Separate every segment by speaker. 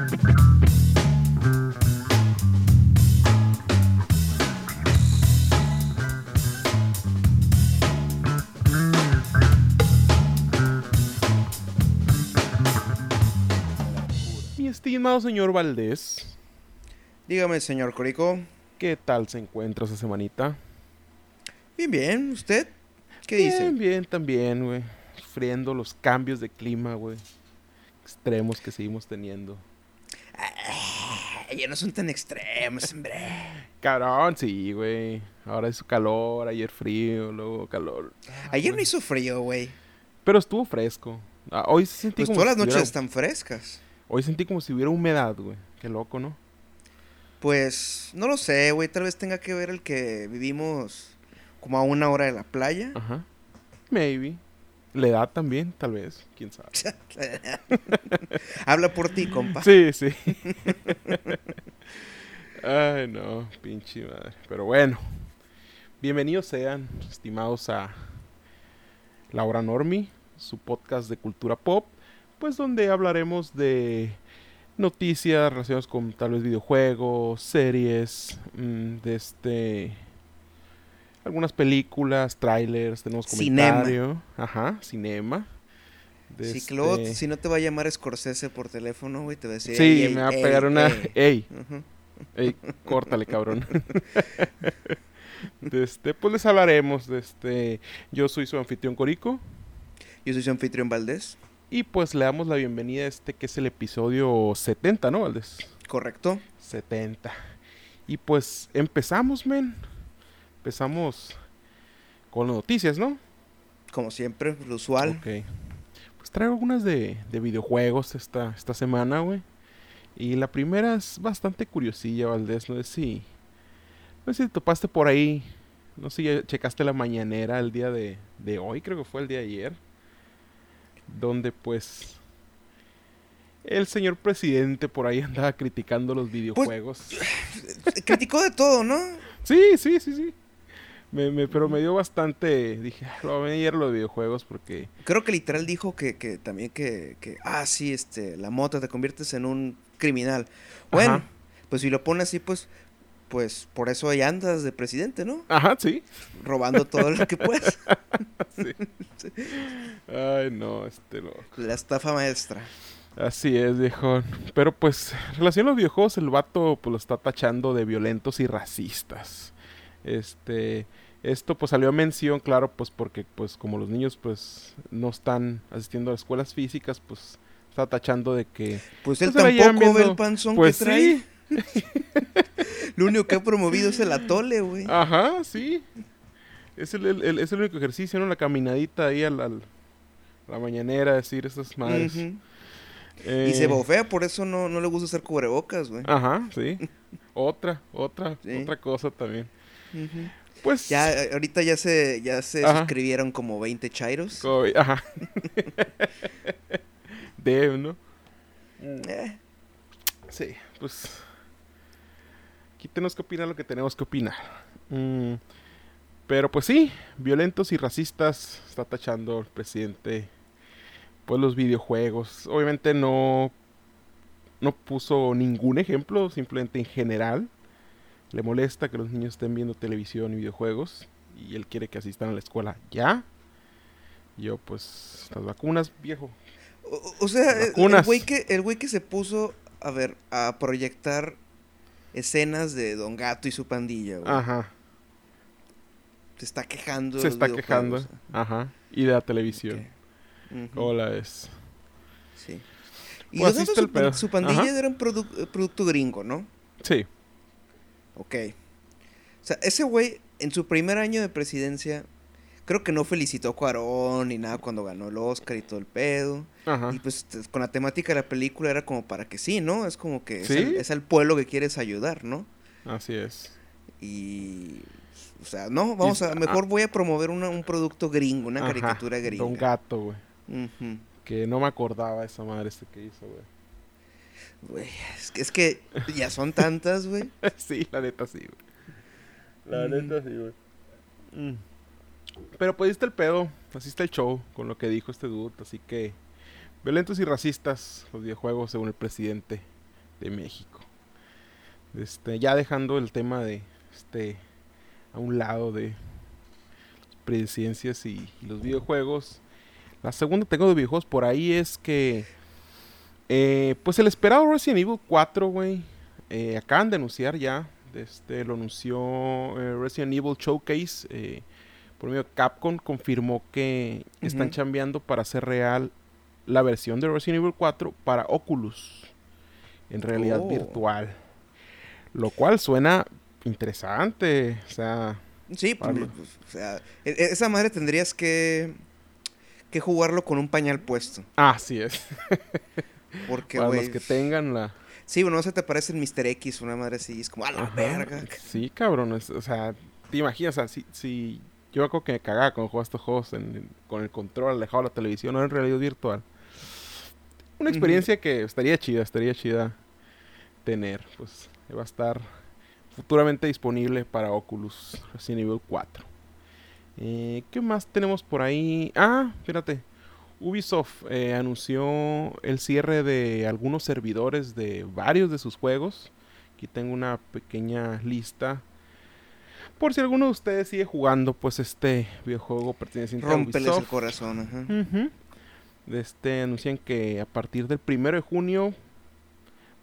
Speaker 1: Mi estimado señor Valdés,
Speaker 2: Dígame, señor Corico.
Speaker 1: ¿qué tal se encuentra esa semanita?
Speaker 2: Bien, bien. ¿Usted? ¿Qué
Speaker 1: bien,
Speaker 2: dice?
Speaker 1: Bien, también, güey. Sufriendo los cambios de clima, güey. Extremos que seguimos teniendo.
Speaker 2: Ay, ya no son tan extremos, hombre.
Speaker 1: Cabrón, sí, güey. Ahora es calor, ayer frío, luego calor. Ah,
Speaker 2: Ayer no hizo frío, güey.
Speaker 1: Pero estuvo fresco. Ah, hoy sentí
Speaker 2: Pues
Speaker 1: como
Speaker 2: todas las
Speaker 1: si
Speaker 2: noches
Speaker 1: hubiera-
Speaker 2: están frescas.
Speaker 1: Hoy sentí como si hubiera humedad, güey. Qué loco, ¿no?
Speaker 2: Pues, no lo sé, güey. Tal vez tenga que ver el que vivimos como a una hora de la playa.
Speaker 1: Ajá. Maybe. La edad también, tal vez. Quién sabe.
Speaker 2: Habla por ti, compa.
Speaker 1: Sí, sí. Ay, no, pinche madre. Pero bueno, bienvenidos sean, estimados a La Hora Normi, su podcast de cultura pop, pues donde hablaremos de noticias relacionadas con tal vez videojuegos, series, mm, de este... Algunas películas, trailers, tenemos
Speaker 2: Cinema.
Speaker 1: comentario. Ajá, cinema. de
Speaker 2: Sí, que luego,
Speaker 1: este-
Speaker 2: si no te va a llamar Scorsese por teléfono, güey, te va a decir...
Speaker 1: Sí,
Speaker 2: "Ey, ey,
Speaker 1: me va a
Speaker 2: ey,
Speaker 1: pegar una...
Speaker 2: ey".
Speaker 1: ¡Ey!
Speaker 2: Ujú.
Speaker 1: Ey, córtale, cabrón. De este, pues les hablaremos de este. Yo soy su anfitrión Corico.
Speaker 2: Yo soy su anfitrión Valdés.
Speaker 1: Y pues le damos la bienvenida a este que es el episodio 70, ¿no, Valdés?
Speaker 2: Correcto.
Speaker 1: 70. Y pues empezamos, men. Empezamos con las noticias, ¿no?
Speaker 2: Como siempre, lo usual.
Speaker 1: Ok. Pues traigo algunas de, de videojuegos esta, esta semana, güey. Y la primera es bastante curiosilla, Valdés. No sé si. No sé si topaste por ahí. No sé si ya checaste la mañanera el día de, de hoy, creo que fue el día de ayer. Donde pues. El señor presidente por ahí andaba criticando los videojuegos.
Speaker 2: Criticó de todo, ¿no?
Speaker 1: Sí, sí, sí, sí. Me, me- pero me dio bastante. Dije, "Ah, lo voy a ayer los videojuegos porque.
Speaker 2: Creo que literal dijo que, que también que, que, ah, sí, este, la mota te conviertes en un criminal. Bueno,
Speaker 1: Ajá.
Speaker 2: pues si lo pone así, pues, pues por eso ahí andas de presidente, ¿no?
Speaker 1: Ajá, sí.
Speaker 2: Robando todo lo que puedes.
Speaker 1: Ay, no, este loco.
Speaker 2: La estafa maestra.
Speaker 1: Así es, viejo. Pero pues, en relación a los videojuegos, el vato pues lo está tachando de violentos y racistas. Este, esto pues salió a mención, claro, pues porque pues como los niños pues no están asistiendo a escuelas físicas, pues está tachando de que
Speaker 2: Pues él
Speaker 1: Pues llevan
Speaker 2: tampoco ve
Speaker 1: viendo.
Speaker 2: el panzón
Speaker 1: pues
Speaker 2: que trae.
Speaker 1: sí,
Speaker 2: Lo único que ha promovido es el atole, güey.
Speaker 1: ajá, sí. Es el, el- el- es el único ejercicio, ¿no? La caminadita ahí al, la mañanera, decir esas madres. Eh,
Speaker 2: Y se bofea, por eso no, no le gusta usar cubrebocas, güey.
Speaker 1: Ajá, sí. otra, otra,
Speaker 2: Sí.
Speaker 1: otra cosa también. Pues
Speaker 2: Ya, eh, ahorita ya se, ya se
Speaker 1: Ajá.
Speaker 2: suscribieron como 20 chairos.
Speaker 1: Ajá. Debe, ¿no?
Speaker 2: Eh,
Speaker 1: Sí, pues. Aquí tenemos que opinar lo que tenemos que opinar. Mm, pero pues sí, violentos y racistas está tachando el presidente. Pues los videojuegos. Obviamente no. No puso ningún ejemplo, simplemente en general. Le molesta que los niños estén viendo televisión y videojuegos. Y él quiere que asistan a la escuela ya. Yo, pues, las vacunas, viejo.
Speaker 2: O, o sea, el- güey que, el güey que se puso, a ver, a proyectar escenas de Don Gato y su pandilla, güey.
Speaker 1: Ajá.
Speaker 2: Se está quejando.
Speaker 1: Se está quejando. Ajá. Y de la televisión.
Speaker 2: Ok. Ujú,
Speaker 1: ¿Cómo la ves?
Speaker 2: Sí. Y
Speaker 1: Pues
Speaker 2: Don Gato, su, su pandilla
Speaker 1: Ajá.
Speaker 2: era un produ- producto gringo, ¿no?
Speaker 1: Sí.
Speaker 2: Ok. O sea, ese güey, en su primer año de presidencia, creo que no felicitó a Cuarón ni nada cuando ganó el Oscar y todo el pedo.
Speaker 1: Ajá.
Speaker 2: Y pues t- con la temática de la película era como para que sí, ¿no? Es como que es, al, es al pueblo que quieres ayudar, ¿no?
Speaker 1: Así es.
Speaker 2: Y... O sea, no, vamos a...
Speaker 1: ah.
Speaker 2: Mejor voy a promover una- un producto gringo, una
Speaker 1: Ajá,
Speaker 2: caricatura gringa.
Speaker 1: Don Gato, güey.
Speaker 2: Ujú.
Speaker 1: Que no me acordaba esa madre este que hizo, güey.
Speaker 2: Güey, es que, es que ya son tantas, güey.
Speaker 1: sí, la neta sí, güey. La
Speaker 2: Mm.
Speaker 1: neta sí, güey. Mm. Pero pues está el pedo. Así está el show con lo que dijo este dude. Así que. Violentos y racistas los videojuegos según el presidente. de México. Este, ya dejando el tema de este a un lado de presidencias y, y los videojuegos. La segunda tengo de videojuegos por ahí es que eh, pues el esperado Resident Evil 4, güey. Eh, acaban de anunciar ya. Este, lo anunció eh, Resident Evil Showcase. eh, por medio de Capcom confirmó que están chambeando para hacer real la versión de Resident Evil 4 para Oculus. En realidad
Speaker 2: Oh.
Speaker 1: virtual. Lo cual suena interesante. O sea,
Speaker 2: Sí, pues, pues, o sea, e- e- esa madre tendrías que, que jugarlo con un pañal puesto.
Speaker 1: así es.
Speaker 2: Porque,
Speaker 1: para los que tengan la...
Speaker 2: Sí, bueno, no se te parece el Mr. X, una madre así. Es como, a la
Speaker 1: Ajá,
Speaker 2: verga.
Speaker 1: Sí, cabrón. es- o sea, te imaginas, o sea, si, si yo me acuerdo que me cagaba cuando jugaba estos juegos en- en- con el control alejado de la televisión o en realidad virtual. Una experiencia que estaría chida, estaría chida tener. Pues va a estar futuramente disponible para Oculus Resident Evil 4. Eh, ¿Qué más tenemos por ahí? Ah, fíjate. Ubisoft eh, anunció el cierre de algunos servidores de varios de sus juegos. Aquí tengo una pequeña lista. Por si alguno de ustedes sigue jugando, pues este videojuego perteneciente a
Speaker 2: Rómpeles el
Speaker 1: Ubisoft.
Speaker 2: corazón, ajá.
Speaker 1: De Este, anuncian que a partir del primero de junio,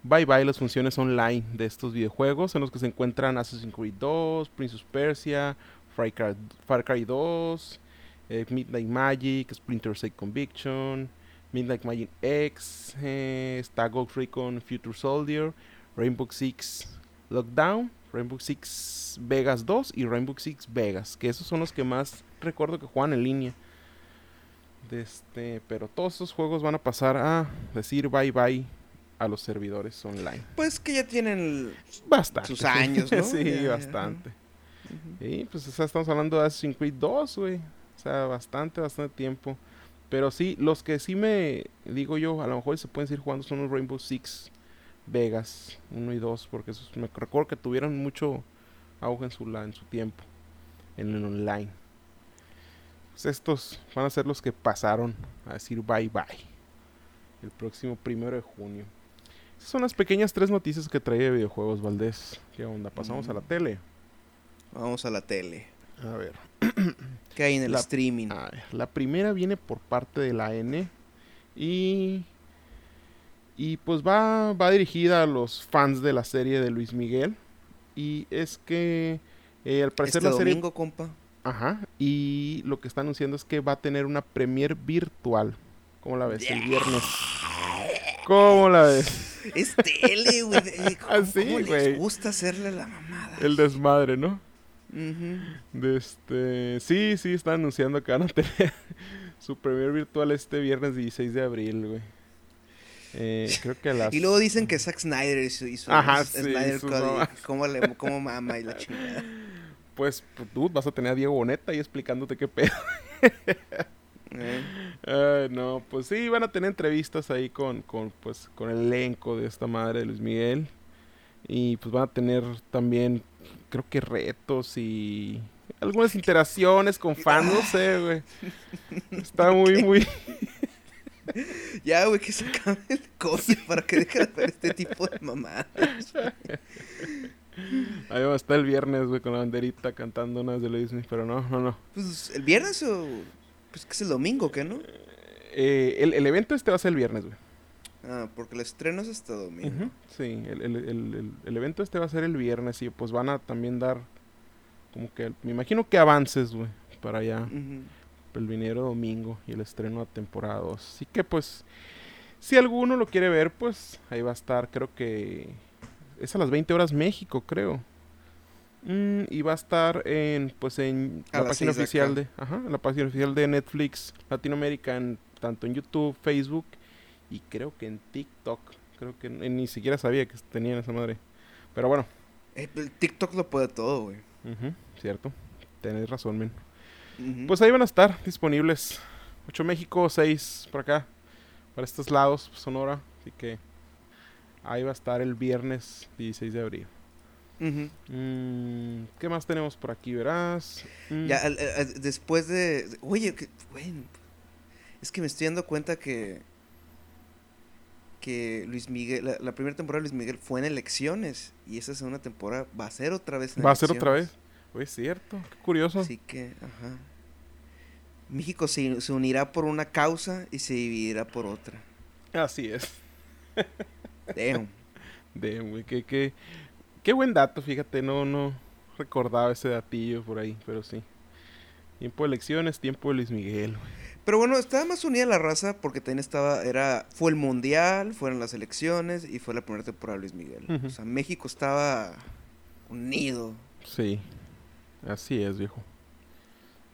Speaker 1: bye bye las funciones online de estos videojuegos, en los que se encuentran Assassin's Creed 2, Prince of Persia, Far Cry, Far Cry 2, eh, Midnight Magic, Splinter Cell Conviction, Midnight Magic X, eh, está Ghost Recon Future Soldier, Rainbow Six Lockdown, Rainbow Six Vegas 2 y Rainbow Six Vegas, que esos son los que más recuerdo que juegan en línea. De este, pero todos esos juegos van a pasar a decir bye bye a los servidores online.
Speaker 2: Pues que ya tienen.
Speaker 1: Bastante.
Speaker 2: Sus años, ¿no?
Speaker 1: sí, bastante. Y pues o sea, estamos hablando de Assassin's Creed 2, güey. O sea, bastante, bastante tiempo. Pero sí, los que sí me digo yo, a lo mejor se pueden seguir jugando son los Rainbow Six Vegas 1 y 2, porque esos me recuerdo que tuvieron mucho auge en su, en su tiempo en el online. Pues estos van a ser los que pasaron a decir bye bye el próximo primero de junio. Esas son las pequeñas tres noticias que traía de videojuegos, Valdés. ¿Qué onda? Pasamos a la
Speaker 2: Mm.
Speaker 1: tele.
Speaker 2: Vamos a la tele.
Speaker 1: A ver.
Speaker 2: ¿Qué hay en el
Speaker 1: La-
Speaker 2: streaming?
Speaker 1: A ver, la primera viene por parte de la N y y pues va va dirigida a los fans de la serie de Luis Miguel y es que eh, al parecer
Speaker 2: este
Speaker 1: la serie
Speaker 2: domingo, compa.
Speaker 1: ajá y lo que está anunciando es que va a tener una premier virtual ¿cómo la ves? el viernes ¿cómo la ves?
Speaker 2: Es tele, güey. Eh, ¿Cómo,
Speaker 1: Ah,
Speaker 2: les gusta hacerle la mamada?
Speaker 1: el desmadre ¿no? De este, sí, sí, están anunciando que van a tener su premier virtual este viernes 16 de abril, güey. Eh, creo que las...
Speaker 2: Y luego dicen que Zack Snyder hizo, hizo
Speaker 1: Ajá, sí,
Speaker 2: Snyder
Speaker 1: sus
Speaker 2: Cut y
Speaker 1: mamás.
Speaker 2: cómo, le, cómo mama y la chingada.
Speaker 1: Pues, pues, tú vas a tener a Diego Boneta ahí explicándote qué pedo.
Speaker 2: Eh,
Speaker 1: no, pues sí, van a tener entrevistas ahí con, con, pues, con el elenco de esta madre de Luis Miguel. Y pues van a tener también, creo que retos y algunas interacciones con fans, no sé, güey. Está muy, muy...
Speaker 2: Ya, güey, que se acabe el coche para que deje de hacer este tipo de mamadas.
Speaker 1: Ahí va a estar el viernes, güey, con la banderita cantando unas de Miguel, pero no, no, no.
Speaker 2: Pues, ¿el viernes o...? Pues que es el domingo, ¿qué no?
Speaker 1: Eh, el, el evento este va a ser el viernes, güey.
Speaker 2: Ah, porque el estreno es hasta domingo.
Speaker 1: Sí, el, el- el- el- evento este va a ser el viernes y pues van a también dar como que, me imagino que avances, güey, para allá, el viniero domingo y el estreno a temporada 2. Así que pues, si alguno lo quiere ver, pues ahí va a estar, creo que es a las 20 horas México, creo. Mm, y va a estar en, pues en
Speaker 2: A
Speaker 1: la página oficial
Speaker 2: acá.
Speaker 1: de, ajá, en la página oficial de Netflix Latinoamérica, en- tanto en YouTube, Facebook y creo que en TikTok. Creo que ni siquiera sabía que tenían esa madre. Pero bueno,
Speaker 2: Eh, el TikTok lo puede todo, güey.
Speaker 1: cierto. Tenés razón, men. Pues ahí van a estar disponibles. 8 México, 6 por acá. Para estos lados, Sonora. Así que ahí va a estar el viernes 16 de abril. Mm, ¿Qué más tenemos por aquí, verás? Mm,
Speaker 2: Ya, al- al- después de... Oye, que, güey, es que me estoy dando cuenta que... que Luis Miguel, la, la primera temporada de Luis Miguel fue en elecciones y esa segunda temporada va a ser otra vez en
Speaker 1: ¿Va a ser otra vez? Oye, es cierto, qué curioso.
Speaker 2: Así que, ajá. México se, se unirá por una causa y se dividirá por otra.
Speaker 1: Así es.
Speaker 2: Damn.
Speaker 1: De, güey, qué, qué, qué buen dato, fíjate, no, no recordaba ese datillo por ahí, pero sí. Tiempo de elecciones, tiempo de Luis Miguel, güey.
Speaker 2: Pero bueno, estaba más unida la raza porque también estaba, era, fue el mundial, fueron las elecciones y fue la primera temporada de Luis Miguel. O sea, México estaba unido.
Speaker 1: Sí, así es, viejo.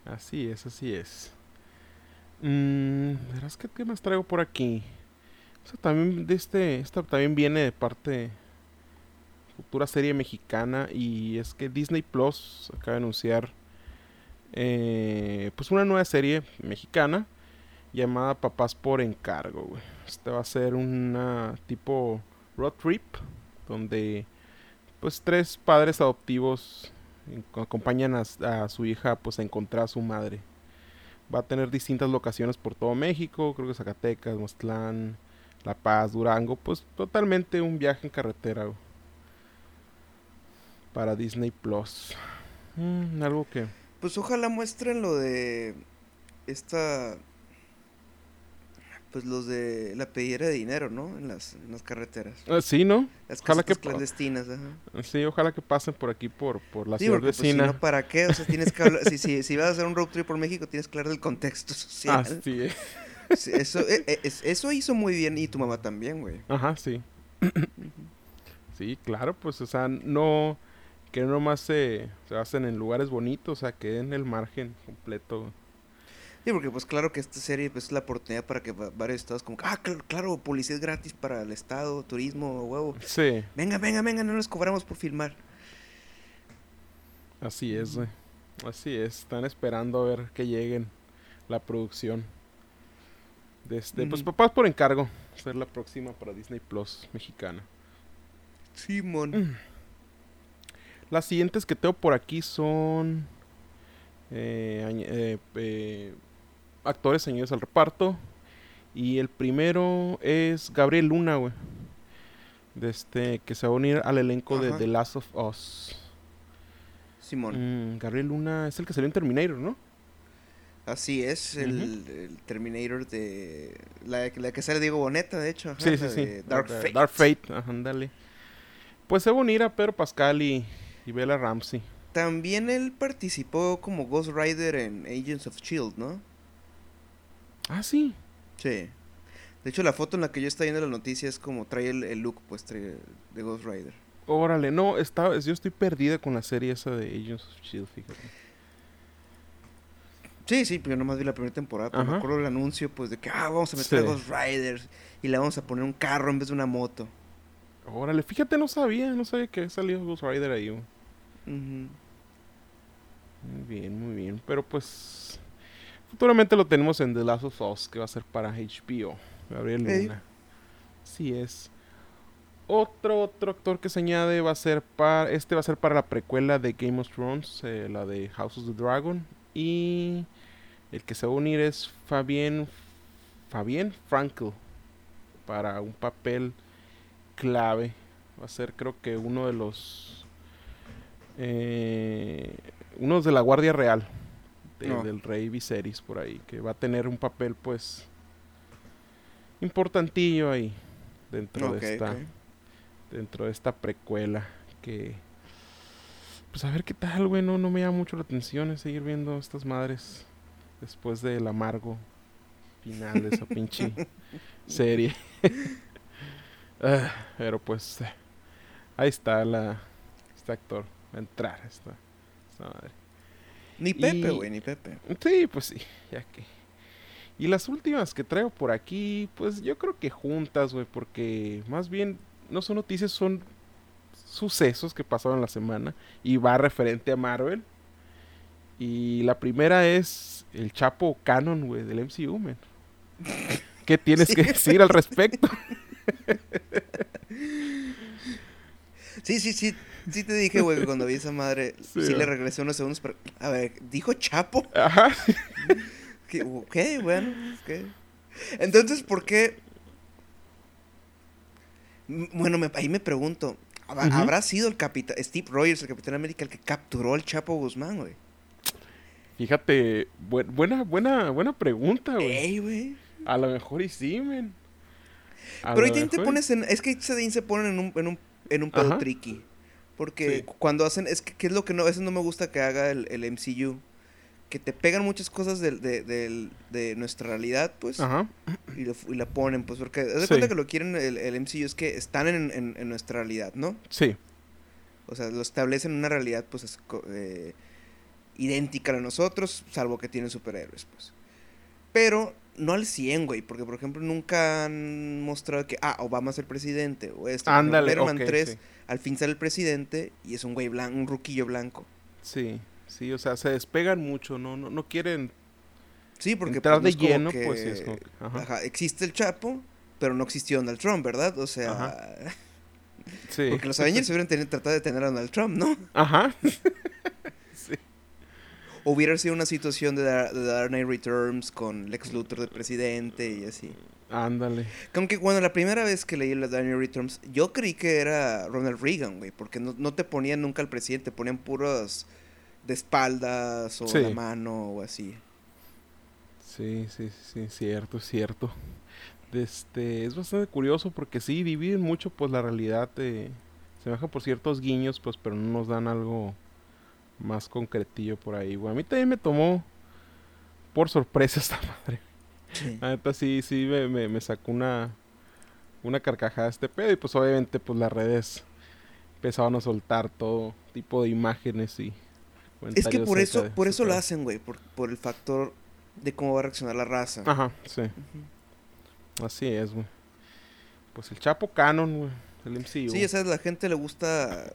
Speaker 1: Así es, así es. Mm, verás que qué más traigo por aquí. O sea, también de este, esta también viene de parte futura serie mexicana y es que Disney Plus acaba de anunciar eh, pues una nueva serie mexicana llamada Papás por encargo. Este va a ser una tipo road trip donde pues tres padres adoptivos acompañan a, su hija pues a encontrar a su madre. Va a tener distintas locaciones por todo México, creo que Zacatecas, Moztlán, La Paz, Durango, pues totalmente un viaje en carretera para Disney Plus. Mm, algo que
Speaker 2: Pues ojalá muestren lo de esta, pues los de la pedidera de dinero, ¿no? En las, en las carreteras.
Speaker 1: Ah, sí, ¿no?
Speaker 2: Las
Speaker 1: Ojalá que pa-
Speaker 2: clandestinas, ajá.
Speaker 1: Sí, ojalá que pasen por aquí por, por la
Speaker 2: Sí,
Speaker 1: ciudad
Speaker 2: porque pues, si
Speaker 1: vecina.
Speaker 2: no, ¿para qué? O sea, tienes que hablar, si, si, si vas a hacer un road trip por México, tienes que hablar del contexto social.
Speaker 1: Así es.
Speaker 2: Sí, eso, eh, eh, es- eso hizo muy bien y tu mamá también, güey.
Speaker 1: Ajá, sí. sí, claro, pues, o sea, no, que no nomás se, se hacen en lugares bonitos, o sea, que en el margen completo.
Speaker 2: Sí, porque pues claro que esta serie pues, es la oportunidad para que va- varios estados como, ah, cl- claro, publicidad gratis para el estado, turismo, huevo.
Speaker 1: Sí,
Speaker 2: Venga, venga, venga, no nos cobramos por filmar.
Speaker 1: así es, güey. Así es, están esperando a ver que lleguen la producción. De este, pues
Speaker 2: Ujú.
Speaker 1: papás por encargo, ser la próxima para Disney Plus mexicana.
Speaker 2: Simón.
Speaker 1: Las siguientes que tengo por aquí son eh, eh, eh, actores señores al reparto. Y el primero es Gabriel Luna, güey. De este, que se va a unir al elenco de. The Last of Us.
Speaker 2: Simón.
Speaker 1: Mm, Gabriel Luna es el que salió en Terminator, ¿no?
Speaker 2: Así es, el, el Terminator de... La, la que sale Diego Boneta, de hecho. ajá,
Speaker 1: sí, sí, sí.
Speaker 2: Dark Fate.
Speaker 1: Dark Fate, ajá, ándale. Pues se va a unir a Pedro Pascal y, y Bella Ramsey.
Speaker 2: También él participó como Ghost Rider en Agents of S.H.I.E.L.D., ¿no?
Speaker 1: Ah, sí.
Speaker 2: Sí. De hecho, la foto en la que yo estoy viendo la noticia es como trae el, el look, pues, trae de Ghost Rider.
Speaker 1: Órale, no, está, yo estoy perdida con la serie esa de Agents of S.H.I.E.L.D., fíjate.
Speaker 2: Sí, sí, pero yo nomás vi la primera temporada, pero me acuerdo el anuncio, pues, de que, ah, vamos a meter a. Ghost Riders y le vamos a poner un carro en vez de una moto.
Speaker 1: Órale, fíjate, no sabía, no sabía que salió Ghost Rider ahí. Muy bien, muy bien. Pero pues, futuramente lo tenemos en The Last of Us, que va a ser para HBO. Gabriel. Luna. Así es. Otro, otro actor que se añade va a ser para, este va a ser para la precuela de Game of Thrones, eh, la de House of the Dragon. Y el que se va a unir es Fabien, Fabien Frankel, para un papel clave. Va a ser creo que uno de los... Eh, unos de la Guardia Real de-
Speaker 2: No.
Speaker 1: del rey Viserys por ahí, que va a tener un papel pues importantillo ahí dentro de esta dentro de esta precuela que pues a ver qué tal, güey, no, no me llama mucho la atención es seguir viendo estas madres después del amargo final de esa pinche serie. Ah, pero pues ahí está la este actor a entrar esta, esta madre.
Speaker 2: Ni Pepe, güey, ni Pepe.
Speaker 1: Sí, pues sí, ya que. Y las últimas que traigo por aquí, pues yo creo que juntas, güey, porque más bien no son noticias, son sucesos que pasaron la semana y va referente a Marvel. Y la primera es el Chapo Canon, güey, del MCU, man. ¿Qué tienes
Speaker 2: Sí.
Speaker 1: que decir al respecto?
Speaker 2: Sí, sí, sí. Sí te dije, güey, que cuando vi esa madre,
Speaker 1: Sí,
Speaker 2: sí, le regresé unos segundos, pero... A ver, ¿dijo Chapo?
Speaker 1: Ajá.
Speaker 2: ¿Qué? Ok, bueno, ok. Entonces, ¿por qué? Bueno, me- ahí me pregunto, ¿hab-
Speaker 1: Ujú.
Speaker 2: ¿habrá sido el capitán, Steve Rogers, el Capitán América, el que capturó al Chapo Guzmán, güey?
Speaker 1: Fíjate, bu- buena, buena, buena pregunta, güey.
Speaker 2: Ey, güey.
Speaker 1: A lo mejor y sí, men. A
Speaker 2: Pero ahí te pones en... Es que se, se ponen en un, en un, en un pedo
Speaker 1: Ajá.
Speaker 2: tricky. Porque
Speaker 1: Sí.
Speaker 2: cuando hacen... Es que, ¿qué es lo que no... Eso no me gusta que haga el, el MCU. Que te pegan muchas cosas de, de nuestra realidad, pues.
Speaker 1: Ajá.
Speaker 2: Y, lo- y la ponen, pues. Porque... Haz de
Speaker 1: Sí.
Speaker 2: cuenta que lo quieren el, el MCU es que están en, en- en nuestra realidad, ¿no?
Speaker 1: Sí.
Speaker 2: O sea, lo establecen en una realidad, pues, es eh, idéntica a la de nosotros, salvo que tienen superhéroes, pues. Pero no al 100, güey, porque, por ejemplo, nunca han mostrado que, ah, Obama es el presidente, o esto.
Speaker 1: Ándale,
Speaker 2: Iron Man
Speaker 1: ok,
Speaker 2: 3,
Speaker 1: sí.
Speaker 2: al fin sale el presidente y es un güey blanco, un ruquillo blanco.
Speaker 1: Sí, sí, o sea, se despegan mucho, no, no, no quieren
Speaker 2: Sí, porque
Speaker 1: entrar
Speaker 2: pues,
Speaker 1: de lleno,
Speaker 2: que-
Speaker 1: pues sí, es como que, ajá.
Speaker 2: ajá, existe el Chapo, pero no existió Donald Trump, ¿verdad? O sea,
Speaker 1: Ajá. Sí.
Speaker 2: porque los Avengers hubieran tenido, tratado de tener a Donald Trump, ¿no?
Speaker 1: Ajá.
Speaker 2: Hubiera sido una situación de, Dar- de Dark Knight Returns con Lex Luthor de presidente y así.
Speaker 1: Ándale.
Speaker 2: Aunque bueno, la primera vez que leí la Dark Knight Returns, yo creí que era Ronald Reagan, güey, porque no, no te ponían nunca al presidente, ponían puros de espaldas o
Speaker 1: Sí.
Speaker 2: la mano o así.
Speaker 1: Sí, sí, sí, cierto, cierto. Este, es bastante curioso porque sí, dividen mucho pues la realidad de... Se baja por ciertos guiños, pues, pero no nos dan algo más concretillo por ahí, güey. A mí también me tomó por sorpresa esta madre.
Speaker 2: Sí.
Speaker 1: La neta sí, sí me, me, me sacó una, una carcajada este pedo y pues obviamente pues las redes empezaban a soltar todo tipo de imágenes y
Speaker 2: Es que por eso,
Speaker 1: de
Speaker 2: por eso lo hacen, güey, por, por el factor de cómo va a reaccionar la raza.
Speaker 1: Ajá, sí, así es, güey. Pues el Chapo Canon, güey, el MCU.
Speaker 2: Sí, ya sabes, la gente le gusta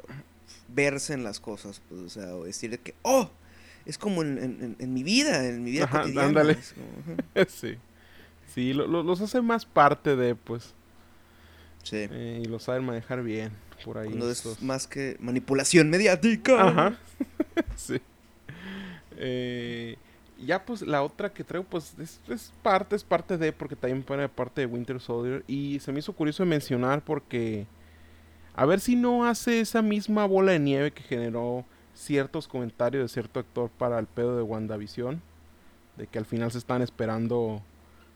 Speaker 2: verse en las cosas, pues, o sea, o decir de que, oh, es como en, en- en- en mi vida, en mi vida
Speaker 1: Ajá,
Speaker 2: cotidiana.
Speaker 1: ándale.
Speaker 2: es como, ajá.
Speaker 1: sí. Sí, lo- lo- los hace más parte de, pues,
Speaker 2: Sí.
Speaker 1: eh, y lo saben manejar bien por ahí.
Speaker 2: Cuando
Speaker 1: estos-
Speaker 2: es más que manipulación mediática.
Speaker 1: Ajá. sí. Eh, ya pues la otra que traigo pues es, es parte, es parte de, porque también pone parte de Winter Soldier. Y se me hizo curioso mencionar porque a ver si no hace esa misma bola de nieve que generó ciertos comentarios de cierto actor para el pedo de WandaVision. De que al final se están esperando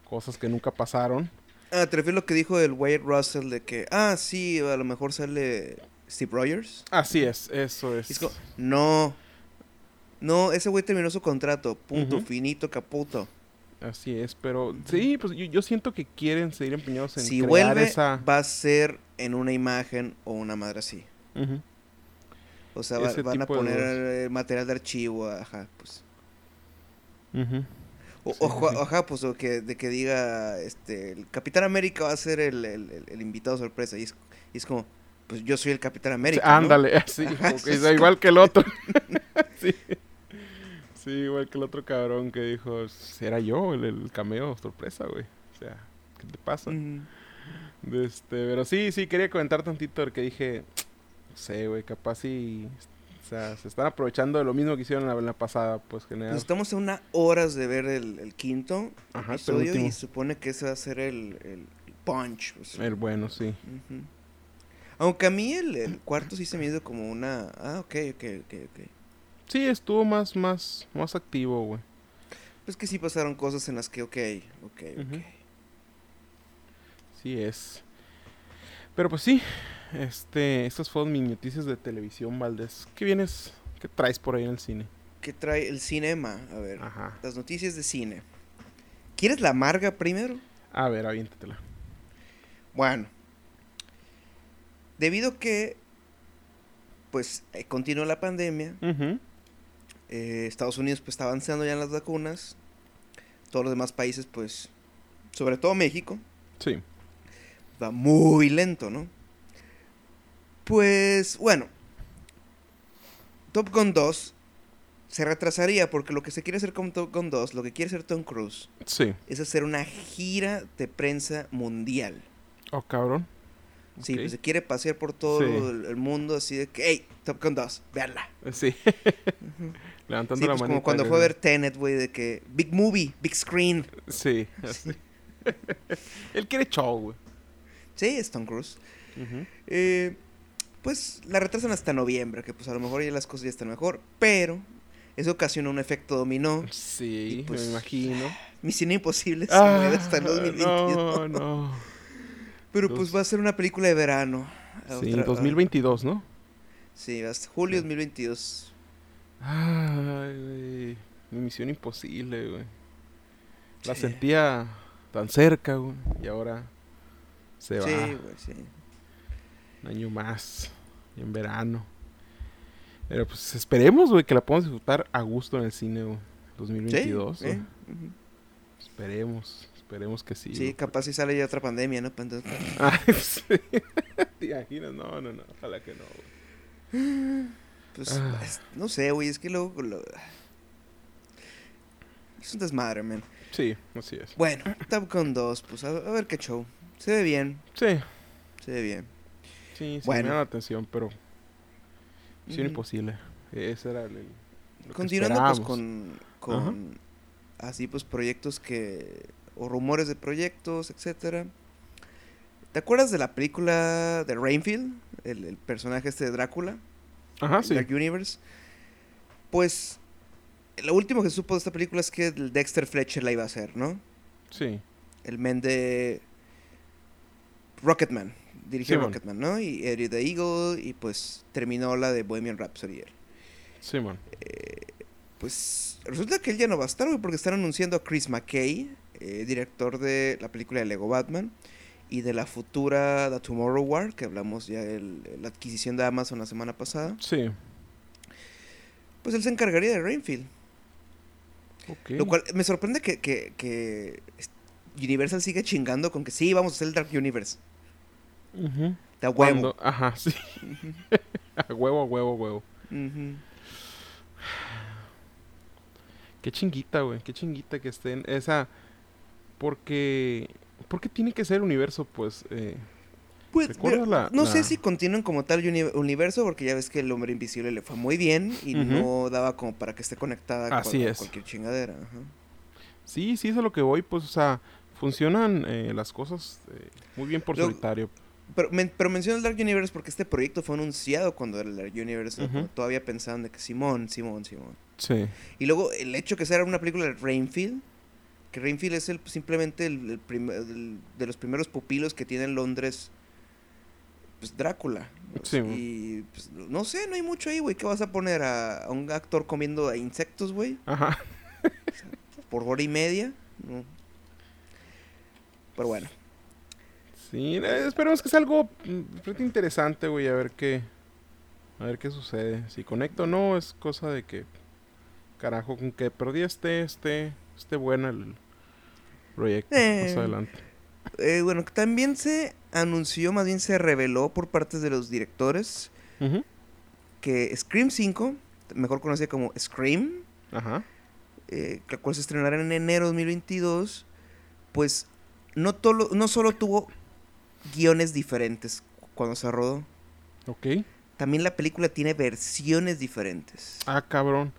Speaker 1: cosas que nunca pasaron.
Speaker 2: Ah, te refieres a lo que dijo el Wyatt Russell de que, ah, sí, a lo mejor sale Steve Rogers.
Speaker 1: Así es, eso es.
Speaker 2: No. No, ese güey terminó su contrato. Punto, finito, caputo.
Speaker 1: Así es, pero sí, pues yo, yo siento que quieren seguir empeñados en
Speaker 2: Si
Speaker 1: crear
Speaker 2: vuelve,
Speaker 1: esa...
Speaker 2: va a ser en una imagen o una madre así. O sea, va- van a poner material de archivo, ajá, pues.
Speaker 1: Ujú.
Speaker 2: O,
Speaker 1: Sí,
Speaker 2: o
Speaker 1: sí,
Speaker 2: jo-
Speaker 1: sí.
Speaker 2: Ajá, pues, o que, de que diga, este, el Capitán América va a ser el, el- el- el invitado sorpresa. Y es, y es como, pues yo soy el Capitán
Speaker 1: Sí,
Speaker 2: América. ¿no?
Speaker 1: ándale, así,
Speaker 2: Ajá,
Speaker 1: igual que el otro. sí. Sí, igual que el otro cabrón que dijo, era yo el, el cameo sorpresa, güey. O sea, ¿qué te pasa?
Speaker 2: Mm.
Speaker 1: Este, pero sí, sí, quería comentar tantito porque dije, no sé, güey, capaz sí, o sea, se están aprovechando de lo mismo que hicieron la, la pasada, pues general.
Speaker 2: Pues estamos a unas horas de ver el, el quinto
Speaker 1: Ajá,
Speaker 2: episodio y supone que ese va a ser el, el punch.
Speaker 1: El bueno, sí.
Speaker 2: Aunque a mí el, el cuarto sí se me hizo como una... Ah, ok, ok, ok, ok.
Speaker 1: Sí, estuvo más, más, más activo, güey.
Speaker 2: Pues que sí pasaron cosas en las que, ok, ok, ok.
Speaker 1: Ujú. Sí es. Pero pues sí, este, estas fueron mis noticias de televisión, Valdés. ¿Qué vienes, qué traes por ahí en el cine?
Speaker 2: ¿Qué trae el cinema? A ver,
Speaker 1: Ajá.
Speaker 2: las noticias de cine. ¿Quieres la amarga primero?
Speaker 1: A ver, aviéntatela.
Speaker 2: Bueno. Debido que, pues, eh, continuó la pandemia,
Speaker 1: Ujú.
Speaker 2: Eh, Estados Unidos pues está avanzando ya en las vacunas, todos los demás países pues, sobre todo México,
Speaker 1: Sí.
Speaker 2: va muy lento, ¿no? Pues bueno, Top Gun 2 se retrasaría porque lo que se quiere hacer con Top Gun 2, lo que quiere hacer Tom Cruise,
Speaker 1: Sí.
Speaker 2: es hacer una gira de prensa mundial.
Speaker 1: Oh, cabrón.
Speaker 2: Sí,
Speaker 1: Ok.
Speaker 2: pues se quiere pasear por todo
Speaker 1: Sí.
Speaker 2: el, mundo así de que, hey, Top Gun 2, véanla.
Speaker 1: Eh, Sí. Levantando
Speaker 2: Sí,
Speaker 1: la
Speaker 2: pues como cuando fue a ver Tenet, güey, de que, big movie, big screen.
Speaker 1: Sí. así. Él quiere show, güey.
Speaker 2: Sí, es Tom Cruise.
Speaker 1: Ujú.
Speaker 2: Eh, pues la retrasan hasta noviembre, que pues a lo mejor ya las cosas ya están mejor, pero eso ocasiona un efecto dominó.
Speaker 1: Sí,
Speaker 2: Y, pues,
Speaker 1: me imagino.
Speaker 2: Misión Imposible se mueve hasta el
Speaker 1: Ah,
Speaker 2: 2022.
Speaker 1: No, no.
Speaker 2: Pero
Speaker 1: dos-
Speaker 2: pues va a ser una película de verano.
Speaker 1: Sí,
Speaker 2: Otra-
Speaker 1: 2022, ¿no?
Speaker 2: Sí, hasta julio 2022.
Speaker 1: Ay, güey. Mi misión imposible, güey. La
Speaker 2: Sí.
Speaker 1: sentía tan cerca, güey. Y ahora se va
Speaker 2: Sí, güey, sí.
Speaker 1: un año más. Y en verano. Pero pues esperemos, güey, que la podamos disfrutar a gusto en el cine, güey. 2022.
Speaker 2: Sí, eh.
Speaker 1: Esperemos, esperemos que sí.
Speaker 2: Sí,
Speaker 1: güey.
Speaker 2: capaz si sale ya otra pandemia, ¿no? Entonces-
Speaker 1: Ay, sí. ¿Te imaginas? No, no, no. Ojalá que no, güey.
Speaker 2: Pues,
Speaker 1: Ah.
Speaker 2: no sé, güey, es que luego... lo- Es un desmadre, man.
Speaker 1: Sí, así es.
Speaker 2: Bueno, Top Gun 2, pues a, ver qué show. Se ve bien,
Speaker 1: Sí,
Speaker 2: se ve bien.
Speaker 1: sí, sí.
Speaker 2: Bueno.
Speaker 1: Me llama la atención, pero. Misión
Speaker 2: Ujú.
Speaker 1: imposible. Ese era el.
Speaker 2: Continuando pues con, con así pues proyectos que o rumores de proyectos, etcétera. ¿Te acuerdas de la película de Rainfield, el, el personaje este de Drácula,
Speaker 1: Ajá, sí.
Speaker 2: Dark Universe? Pues lo último que se supo de esta película es que Dexter Fletcher la iba a hacer, ¿no?
Speaker 1: Sí.
Speaker 2: El men de Rocketman, dirigió. Rocketman, ¿no? Y Eddie the Eagle y pues terminó la de Bohemian Rhapsody. él.
Speaker 1: Simón.
Speaker 2: Pues resulta que él ya no va a estar, güey, porque están anunciando a Chris McKay, eh, director de la película de Lego Batman y de la futura The Tomorrow War, que hablamos ya de la adquisición de Amazon la semana pasada.
Speaker 1: Sí.
Speaker 2: Pues él se encargaría de Rainfield.
Speaker 1: Ok.
Speaker 2: Lo cual me sorprende que, que, que Universal sigue chingando con que sí, vamos a hacer el Dark Universe.
Speaker 1: Ujú.
Speaker 2: Da huevo.
Speaker 1: Cuando- Ajá, sí. A huevo, a huevo, a huevo.
Speaker 2: ujú.
Speaker 1: Qué chinguita, güey. Qué chinguita que estén. Esa. Porque. Porque tiene que ser universo, pues. Eh,
Speaker 2: Pues,
Speaker 1: ¿Recuerdas
Speaker 2: mira,
Speaker 1: la-
Speaker 2: no
Speaker 1: la-
Speaker 2: sé si continúan como tal uni- universo, porque ya ves que el hombre invisible le fue muy bien y no daba como para que esté conectada
Speaker 1: Así
Speaker 2: con
Speaker 1: es.
Speaker 2: cualquier chingadera. ajá.
Speaker 1: sí, sí, es a lo que voy, pues, o sea. Funcionan eh, las cosas eh, muy bien por solitario.
Speaker 2: Pero, men- pero menciono el Dark Universe porque este proyecto fue anunciado cuando era el Dark Universe, todavía pensaban de que Simón, Simón, Simón.
Speaker 1: Sí.
Speaker 2: Y luego el hecho que sea una película de Rainfield, que Rainfield es el, simplemente el, el prim- el- de los primeros pupilos que tiene en Londres, pues Drácula.
Speaker 1: Sí,
Speaker 2: y pues, no sé, no hay mucho ahí, güey. ¿Qué vas a poner a, a un actor comiendo insectos, güey?
Speaker 1: Ajá.
Speaker 2: Por hora y media. No. Pero bueno.
Speaker 1: Sí, eh, esperemos que sea algo mm, interesante, güey, a ver qué a ver qué sucede. Si conecto o no, es cosa de que carajo, con que perdí esté, esté, esté buena el proyecto
Speaker 2: Eh.
Speaker 1: más adelante.
Speaker 2: Eh, bueno, también se anunció, más bien se reveló por parte de los directores que Scream 5, mejor conocida como Scream,
Speaker 1: Ajá.
Speaker 2: eh, la cual se estrenará en enero de 2022, pues no, tolo- no solo tuvo guiones diferentes cuando se rodó,
Speaker 1: Ok.
Speaker 2: también la película tiene versiones diferentes.
Speaker 1: Ah, cabrón.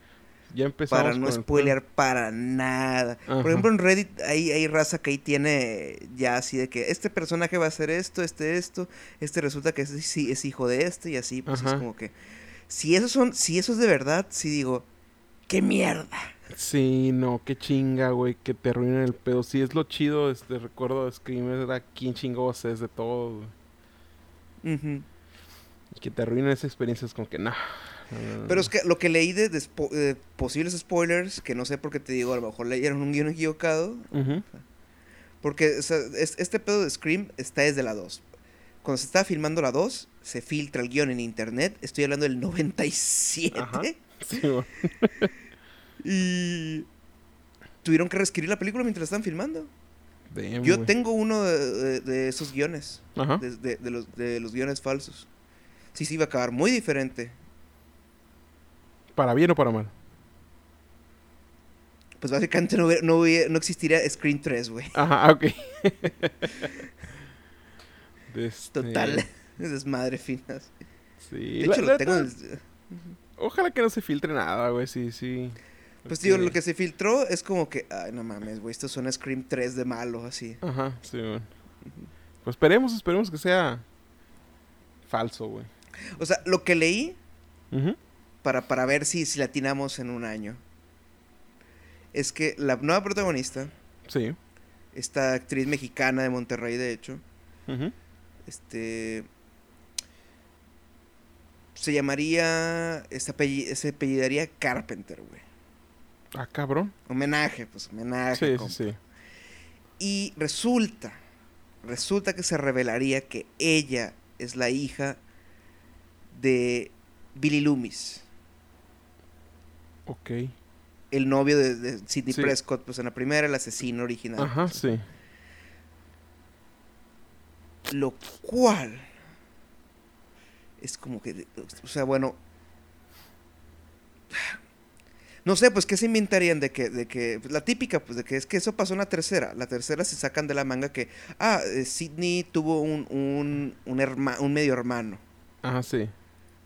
Speaker 1: Ya empezamos
Speaker 2: Para no spoilear para nada.
Speaker 1: Ajá.
Speaker 2: Por ejemplo, en Reddit hay, hay raza que ahí tiene ya así de que este personaje va a hacer esto, este esto, este resulta que es, sí, es hijo de este y así, pues es como que si eso son, si eso es de verdad, sí digo, qué mierda.
Speaker 1: Sí, no, qué chinga, güey, que te arruinen el pedo. Sí, es lo chido, este recuerdo de Scream, era quién chingos es de todo, güey. Que te arruinen esa experiencia es como que, nah. No,
Speaker 2: Pero es que lo que leí de, de spo- de posibles spoilers, que no sé por qué te digo, a lo mejor leyeron un guion equivocado,
Speaker 1: Ujú.
Speaker 2: porque o sea, es- este pedo de Scream está desde la 2. Cuando se estaba filmando la 2, se filtra el guion en internet, estoy hablando del 97.
Speaker 1: Ajá. Sí, güey.
Speaker 2: Y tuvieron que reescribir la película mientras la estaban filmando.
Speaker 1: Damn,
Speaker 2: Yo
Speaker 1: güey.
Speaker 2: tengo uno de, de- de esos guiones,
Speaker 1: Ajá.
Speaker 2: de los, de los guiones falsos. Sí, sí, iba a acabar muy diferente.
Speaker 1: ¿Para bien o para mal?
Speaker 2: Pues básicamente no, hubiera- no, hubiera- no existiría Screen 3, güey.
Speaker 1: Ajá, ok. De este,
Speaker 2: Total. Desmadre finas.
Speaker 1: Sí.
Speaker 2: De hecho,
Speaker 1: la
Speaker 2: lo tengo.
Speaker 1: Ojalá que no se filtre nada, güey, sí, sí.
Speaker 2: Pues digo,
Speaker 1: Porque-
Speaker 2: lo que se filtró es como que, ay, no mames, güey, esto suena Scream 3 de malo, así.
Speaker 1: Ajá, sí, güey. Pues esperemos, esperemos que sea falso, güey.
Speaker 2: O sea, lo que leí
Speaker 1: Ujú.
Speaker 2: Para, para ver si, si latinamos en un año es que la nueva protagonista,
Speaker 1: Sí.
Speaker 2: esta actriz mexicana de Monterrey, de hecho, este. Se llamaría. Se, apelli- se apellidaría Carpenter, güey.
Speaker 1: Ah, cabrón.
Speaker 2: Homenaje, pues homenaje.
Speaker 1: Sí,
Speaker 2: compa.
Speaker 1: sí, sí.
Speaker 2: Y resulta, resulta que se revelaría que ella es la hija de Billy Loomis,
Speaker 1: Ok.
Speaker 2: el novio de, de Sidney
Speaker 1: Sí.
Speaker 2: Prescott, pues en la primera, el asesino original.
Speaker 1: Ajá, sí.
Speaker 2: Lo cual es como que, o sea, bueno, no sé, pues qué se inventarían de que, de que, la típica, pues de que es que eso pasó en la tercera. La tercera se sacan de la manga que, ah, eh, Sidney tuvo un, un, un, herma- un medio hermano.
Speaker 1: Ajá, sí.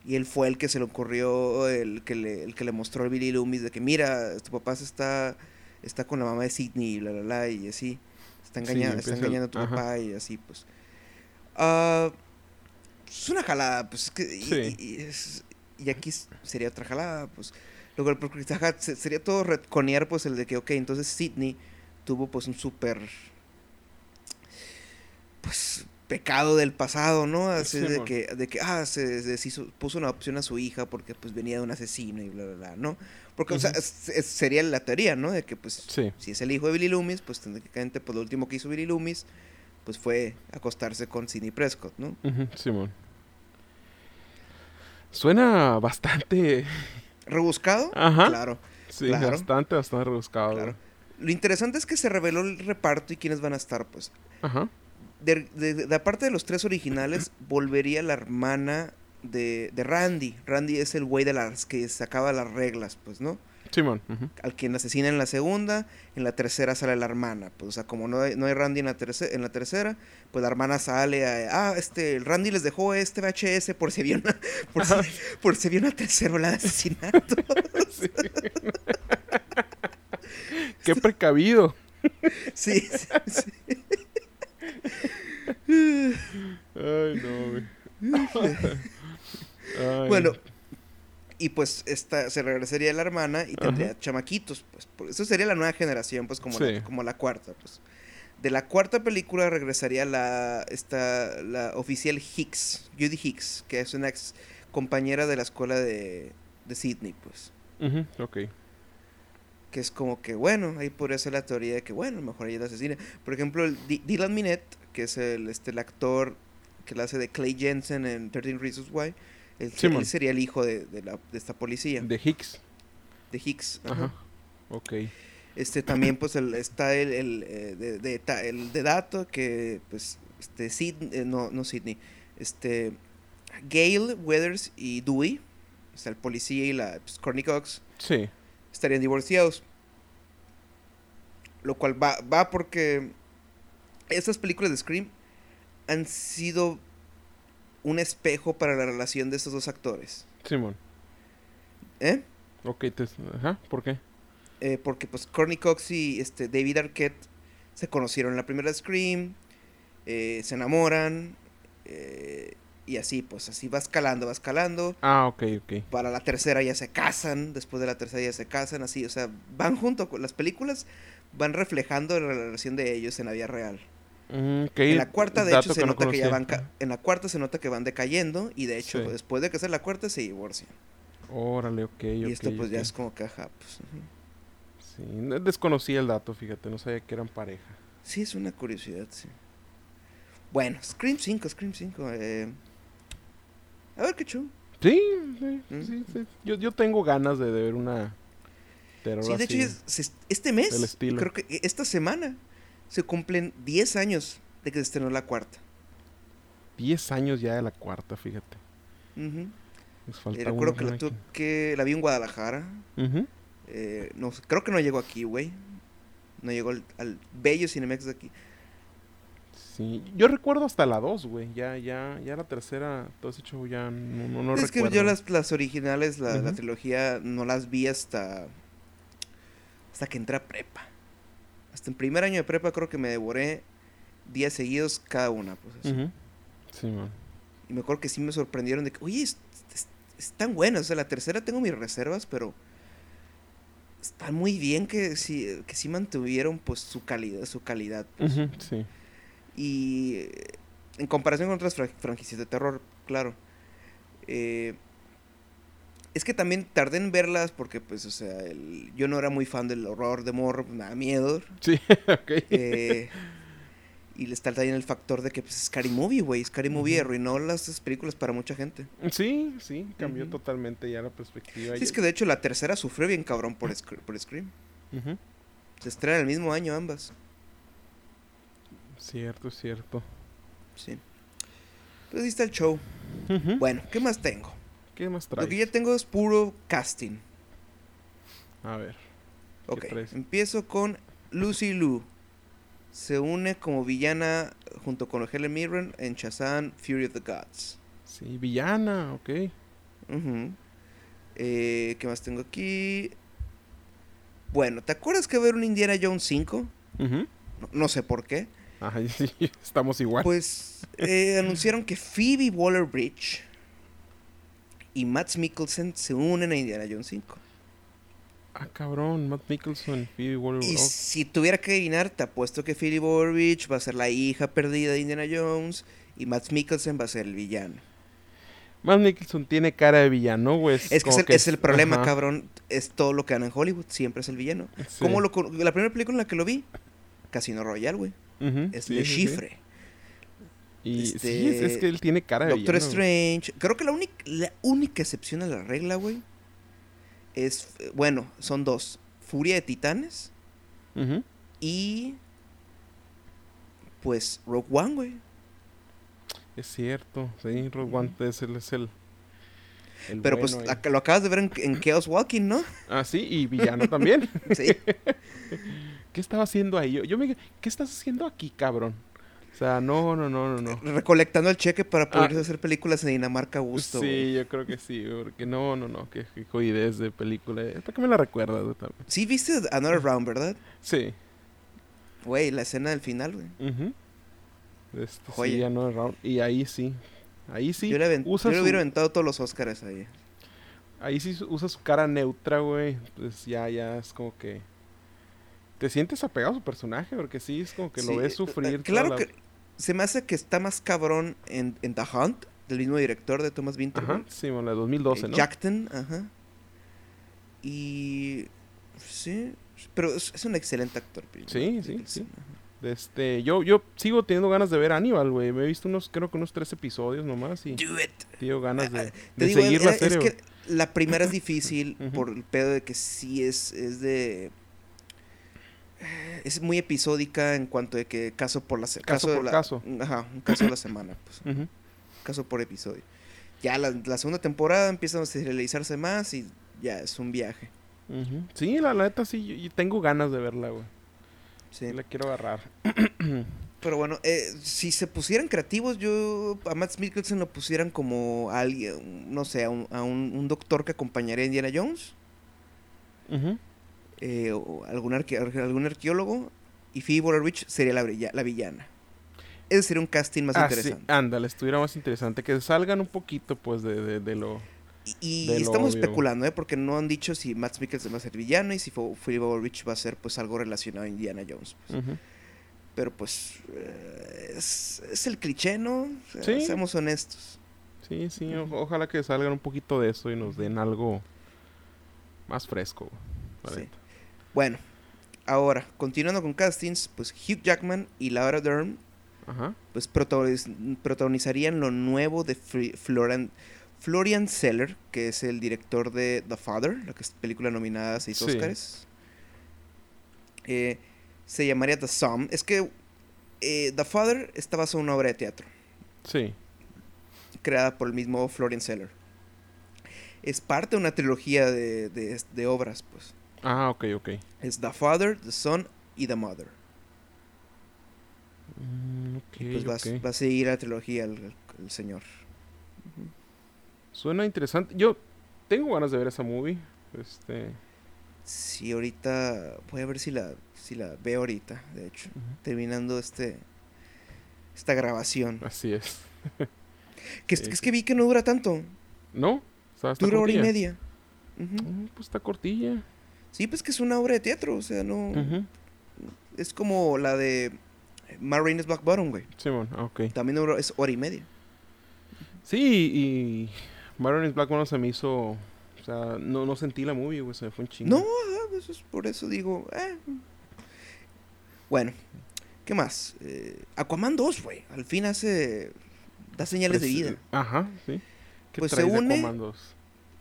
Speaker 2: Y él fue el que se le ocurrió, el que le, el que le mostró al Billy Loomis de que, mira, tu papá se está, está con la mamá de Sidney y bla, bla, bla, y así. Está
Speaker 1: Sí,
Speaker 2: engañando, está engañando a tu
Speaker 1: ajá.
Speaker 2: papá y así, pues. Ah, es una jalada, pues, es que, y,
Speaker 1: Sí.
Speaker 2: y- y es- y aquí sería otra jalada, pues. Luego, porque, ajá, se- sería todo retconear, pues, el de que, ok, entonces Sidney tuvo, pues, un súper, pues, pecado del pasado, ¿no? Así de que, de que, ah, se deshizo, puso una opción a su hija porque, pues, venía de un asesino y bla, bla, bla, ¿no? Porque, o sea,
Speaker 1: Ujú.
Speaker 2: es- es- sería la teoría, ¿no? De que, pues,
Speaker 1: Sí.
Speaker 2: si es el hijo de Billy Loomis, pues, técnicamente, pues, lo último que hizo Billy Loomis, pues, fue acostarse con Sidney Prescott, ¿no?
Speaker 1: Ujú, Simón. Suena bastante.
Speaker 2: ¿Rebuscado?
Speaker 1: Ajá.
Speaker 2: Claro,
Speaker 1: Sí,
Speaker 2: Claro.
Speaker 1: bastante, bastante rebuscado.
Speaker 2: claro. Lo interesante es que se reveló el reparto y quiénes van a estar, pues.
Speaker 1: Ajá.
Speaker 2: De, de, de aparte de los tres originales, volvería la hermana de, de Randy. Randy es el güey de las que sacaba las reglas, pues, ¿no?
Speaker 1: Simón.
Speaker 2: Al quien asesina en la segunda, en la tercera sale la hermana. Pues, o sea, como no hay, no hay Randy en la, terce- en la tercera, pues la hermana sale a, ah, este, el Randy les dejó este VHS por si había una, por si, por si había una tercera ola de asesinato.
Speaker 1: Sí. Qué precavido.
Speaker 2: sí, sí, sí.
Speaker 1: Ay, no, güey. Ay.
Speaker 2: Bueno, y pues esta se regresaría la hermana y tendría chamaquitos, pues eso sería la nueva generación, pues como,
Speaker 1: Sí.
Speaker 2: la, como la cuarta, pues. De la cuarta película regresaría la esta la oficial Hicks, Judy Hicks, que es una ex compañera de la escuela de, de Sydney, pues.
Speaker 1: Ujú, ok.
Speaker 2: Que es como que, bueno, ahí podría ser la teoría de que, bueno, mejor ella es la asesina. Por ejemplo, el Dylan Minette, que es el, este, el actor que la hace de Clay Jensen en 13 Reasons Why, él, él sería el hijo de, de, la, de esta policía, de,
Speaker 1: De Hicks.
Speaker 2: Hicks.
Speaker 1: Ajá.
Speaker 2: ajá.
Speaker 1: Ok.
Speaker 2: Este también, pues, el, está el, el, eh, de, el de dato que, pues, este, Sid, eh, no, no Sidney, este, Gail, Weathers y Dewey, o sea, el policía y la, pues, Courtney Cox,
Speaker 1: Sí.
Speaker 2: Estarían divorciados. Lo cual va, va porque estas películas de Scream han sido un espejo para la relación de estos dos actores.
Speaker 1: Simón.
Speaker 2: ¿Eh?
Speaker 1: Ok, te... Ajá. ¿Por qué?
Speaker 2: Eh, porque pues Courtney Cox y este, David Arquette se conocieron en la primera Scream, eh, se enamoran, eh, y así, pues así va escalando, va escalando.
Speaker 1: Ah, ok, ok.
Speaker 2: Para la tercera ya se casan, después de la tercera ya se casan, así, o sea, van junto con las películas, van reflejando la relación de ellos en la vida real.
Speaker 1: Mm, ok,
Speaker 2: En la cuarta, de
Speaker 1: dato
Speaker 2: hecho, se
Speaker 1: no
Speaker 2: nota que ya van, ca- en la cuarta se nota que van decayendo, y de hecho,
Speaker 1: Sí.
Speaker 2: después de que sea la cuarta, se divorcian.
Speaker 1: Órale, ok,
Speaker 2: y esto pues ya es como que, ajá, pues...
Speaker 1: Sí, no- desconocía el dato, fíjate, no sabía que eran pareja.
Speaker 2: Sí, es una curiosidad, sí. Bueno, Scream 5, Scream 5. Eh... A ver qué chulo.
Speaker 1: Sí, sí,
Speaker 2: Mm.
Speaker 1: sí, sí. Yo, yo tengo ganas de, de ver una terror
Speaker 2: Sí, de hecho,
Speaker 1: así.
Speaker 2: es- este mes, creo que esta semana, se cumplen 10 años de que se estrenó la cuarta.
Speaker 1: 10 años ya de la cuarta, fíjate.
Speaker 2: Ujú.
Speaker 1: Nos
Speaker 2: Eh,
Speaker 1: falta
Speaker 2: recuerdo que la, que la vi en Guadalajara. Eh, no, creo que no llegó aquí, güey. No llegó al, al bello Cinemex de aquí.
Speaker 1: Sí, yo recuerdo hasta la 2, güey. Ya, ya, ya la tercera, todo ese show ya no, no, no
Speaker 2: es
Speaker 1: recuerdo.
Speaker 2: que yo las, las originales, la, trilogía, no las vi hasta. hasta que entré a prepa. Hasta en primer año de prepa creo que me devoré días seguidos cada una, pues así.
Speaker 1: Sí, man.
Speaker 2: Y me acuerdo que sí me sorprendieron de que, oye, es- es- están buenas. O sea, la tercera tengo mis reservas, pero están muy bien que sí, que sí mantuvieron pues su calidad, su calidad. pues.
Speaker 1: Sí.
Speaker 2: Y en comparación con otras fra- franquicias de terror, claro. eh, es que también tardé en verlas porque, pues, o sea, el- yo no era muy fan del horror de morro, me da miedo.
Speaker 1: Sí, ok.
Speaker 2: eh, y le está también el factor de que, pues, Scary Movie, güey. Scary Movie
Speaker 1: Ujú.
Speaker 2: arruinó las películas para mucha gente.
Speaker 1: Sí, sí, cambió totalmente ya la perspectiva.
Speaker 2: Sí, es que de hecho la tercera sufrió bien cabrón por, Scr- por Scream. Se estrenan el mismo año ambas.
Speaker 1: Cierto, cierto.
Speaker 2: Sí. Pues ahí está el show. Bueno, ¿qué más tengo?
Speaker 1: ¿Qué más
Speaker 2: Lo
Speaker 1: traes?
Speaker 2: que ya tengo es puro casting.
Speaker 1: A ver. ¿Qué
Speaker 2: Ok,
Speaker 1: traes?
Speaker 2: empiezo con Lucy Liu. Se une como villana junto con Helen Mirren en Shazam Fury of the Gods.
Speaker 1: Sí, villana, ok.
Speaker 2: Eh, ¿Qué más tengo aquí? Bueno, ¿te acuerdas que va a haber un Indiana Jones 5?
Speaker 1: Ujú.
Speaker 2: No, no sé por qué.
Speaker 1: Ajá, sí, estamos igual.
Speaker 2: Pues eh, anunciaron que Phoebe Waller-Bridge y Matt Mikkelsen se unen a Indiana Jones 5.
Speaker 1: Ah, cabrón, Matt Mickelson, Phoebe Waller.
Speaker 2: Y
Speaker 1: oh,
Speaker 2: si tuviera que adivinar, te apuesto que Phoebe Waller-Bridge va a ser la hija perdida de Indiana Jones y Matt Mikkelsen va a ser el villano.
Speaker 1: Matt Mickelson tiene cara de villano, güey.
Speaker 2: Es que es el, es el problema,
Speaker 1: ajá,
Speaker 2: cabrón. Es todo lo que dan en Hollywood. Siempre es el villano.
Speaker 1: sí.
Speaker 2: Como lo, la primera película en la que lo vi, Casino Royale, güey. Es
Speaker 1: sí,
Speaker 2: Le
Speaker 1: sí, sí.
Speaker 2: Chiffre.
Speaker 1: Y
Speaker 2: Este,
Speaker 1: sí, es, es que él tiene cara de
Speaker 2: Doctor
Speaker 1: villano.
Speaker 2: Strange. Creo que la, única la única excepción a la regla, güey, es, eh, bueno, son dos. Furia de Titanes y, pues, Rogue One, güey.
Speaker 1: Es cierto, sí, Rogue One es el, es el, el
Speaker 2: Pero
Speaker 1: bueno
Speaker 2: pues lo acabas de ver en, en Chaos Walking, ¿no?
Speaker 1: Ah, sí, y villano también.
Speaker 2: Sí.
Speaker 1: ¿Qué estaba haciendo ahí? Yo, yo me... ¿Qué estás haciendo aquí, cabrón? O sea, no, no, no, no, no.
Speaker 2: Recolectando el cheque para poder
Speaker 1: Ah.
Speaker 2: hacer películas en Dinamarca a gusto,
Speaker 1: sí, yo creo que sí, porque no, no, no, qué, qué jodidez de película. ¿Para qué me la recuerdas también?
Speaker 2: Sí, viste Another Round, ¿verdad?
Speaker 1: Sí.
Speaker 2: Güey, la escena del final, güey.
Speaker 1: ujú. Este, sí, no round. Y ahí sí. Ahí sí.
Speaker 2: yo le,
Speaker 1: usa
Speaker 2: yo le
Speaker 1: su-
Speaker 2: hubiera aventado todos los Oscars ahí.
Speaker 1: Ahí sí usa su cara neutra, güey. Pues ya, ya es como que. Te sientes apegado a su personaje, porque sí, es como que
Speaker 2: Sí,
Speaker 1: lo ves
Speaker 2: eh,
Speaker 1: sufrir.
Speaker 2: Claro
Speaker 1: la-
Speaker 2: que se me hace que está más cabrón en, en The Hunt, del mismo director de Thomas
Speaker 1: Ajá,
Speaker 2: Winterberg.
Speaker 1: sí, bueno, de 2012,
Speaker 2: eh,
Speaker 1: ¿no?
Speaker 2: Jackton, ajá. Y. Sí, pero es, es un excelente actor.
Speaker 1: Sí, sí, sí.
Speaker 2: ajá.
Speaker 1: Este, yo, yo sigo teniendo ganas de ver Aníbal, güey. Me he visto unos, creo que unos tres episodios nomás y
Speaker 2: Do it.
Speaker 1: tengo ganas de,
Speaker 2: Ah,
Speaker 1: de
Speaker 2: digo,
Speaker 1: seguir la serie.
Speaker 2: es que la primera es difícil por el pedo de que sí es, es de. Es muy episódica en cuanto de que caso por la se-
Speaker 1: Caso por
Speaker 2: la-
Speaker 1: caso.
Speaker 2: Ajá, un caso a la semana, pues, caso por episodio. Ya la, la segunda temporada empieza a serializarse más y ya es un viaje.
Speaker 1: Sí, la, la neta sí, yo- tengo ganas de verla, güey.
Speaker 2: Sí.
Speaker 1: La quiero agarrar.
Speaker 2: Pero bueno, eh, si se pusieran creativos, yo a Matt Mikkelsen lo pusieran como a alguien, no sé, a un, a un- un doctor que acompañaría a Indiana Jones,
Speaker 1: Ujú.
Speaker 2: Eh, o algún, arque- algún arqueólogo, y Phoebe Waller-Bridge sería la, villana. Ese sería un casting más
Speaker 1: Ah, sí,
Speaker 2: interesante.
Speaker 1: ándale, estuviera más interesante. Que salgan un poquito, pues, de, de, de lo...
Speaker 2: Y, estamos
Speaker 1: obvio.
Speaker 2: especulando, ¿eh? Porque no han dicho si Matt Mikkelsen va a ser villano y si Pho- Phoebe Waller-Bridge va a ser pues algo relacionado a Indiana Jones. pues. Pero pues eh, es, es el cliché, ¿no? O sea,
Speaker 1: Sí.
Speaker 2: Seamos honestos.
Speaker 1: Sí, sí, o- ojalá que salgan un poquito de eso y nos den algo más fresco.
Speaker 2: Sí. Bueno, ahora, continuando con castings, pues Hugh Jackman y Laura Dern
Speaker 1: Ajá.
Speaker 2: pues protagoniz- protagonizarían lo nuevo de Fri- Florian, Florian Seller, que es el director de The Father, la que es película nominada a seis
Speaker 1: Sí.
Speaker 2: Oscars. Eh, se llamaría The Sum. Es que eh, The Father está basado en una obra de teatro,
Speaker 1: Sí.
Speaker 2: creada por el mismo Florian Seller. Es parte de una trilogía de, de- de obras, pues.
Speaker 1: Ah, ok, ok.
Speaker 2: Es The Father, The Son y The Mother.
Speaker 1: Mm, ok,
Speaker 2: Y pues va, a-
Speaker 1: ok.
Speaker 2: va a seguir la trilogía el, el- el señor.
Speaker 1: Suena interesante. Yo tengo ganas de ver esa movie. Este...
Speaker 2: Sí, ahorita voy a ver si la, si la veo ahorita, de hecho,
Speaker 1: ujú.
Speaker 2: terminando este esta grabación.
Speaker 1: Así es.
Speaker 2: Que, es- es que vi que no dura tanto.
Speaker 1: ¿No? O sea,
Speaker 2: Dura hora y
Speaker 1: cortilla.
Speaker 2: media. Ujú.
Speaker 1: Mm, Pues está cortilla.
Speaker 2: Sí, pues que es una obra de teatro. O sea, no. Es como la de Marines Black Bottom, güey.
Speaker 1: Simón, ah, ok.
Speaker 2: También es hora y media.
Speaker 1: Sí, y Maroon Black no se me hizo. O sea, no, no sentí la movie, güey. Se me fue un chingo.
Speaker 2: No, ajá, pues es por eso digo. eh. Bueno, ¿qué más? Eh, Aquaman 2, güey. Al fin hace. Da señales de vida.
Speaker 1: Ajá, sí. ¿Qué
Speaker 2: Pues se une-
Speaker 1: Aquaman 2?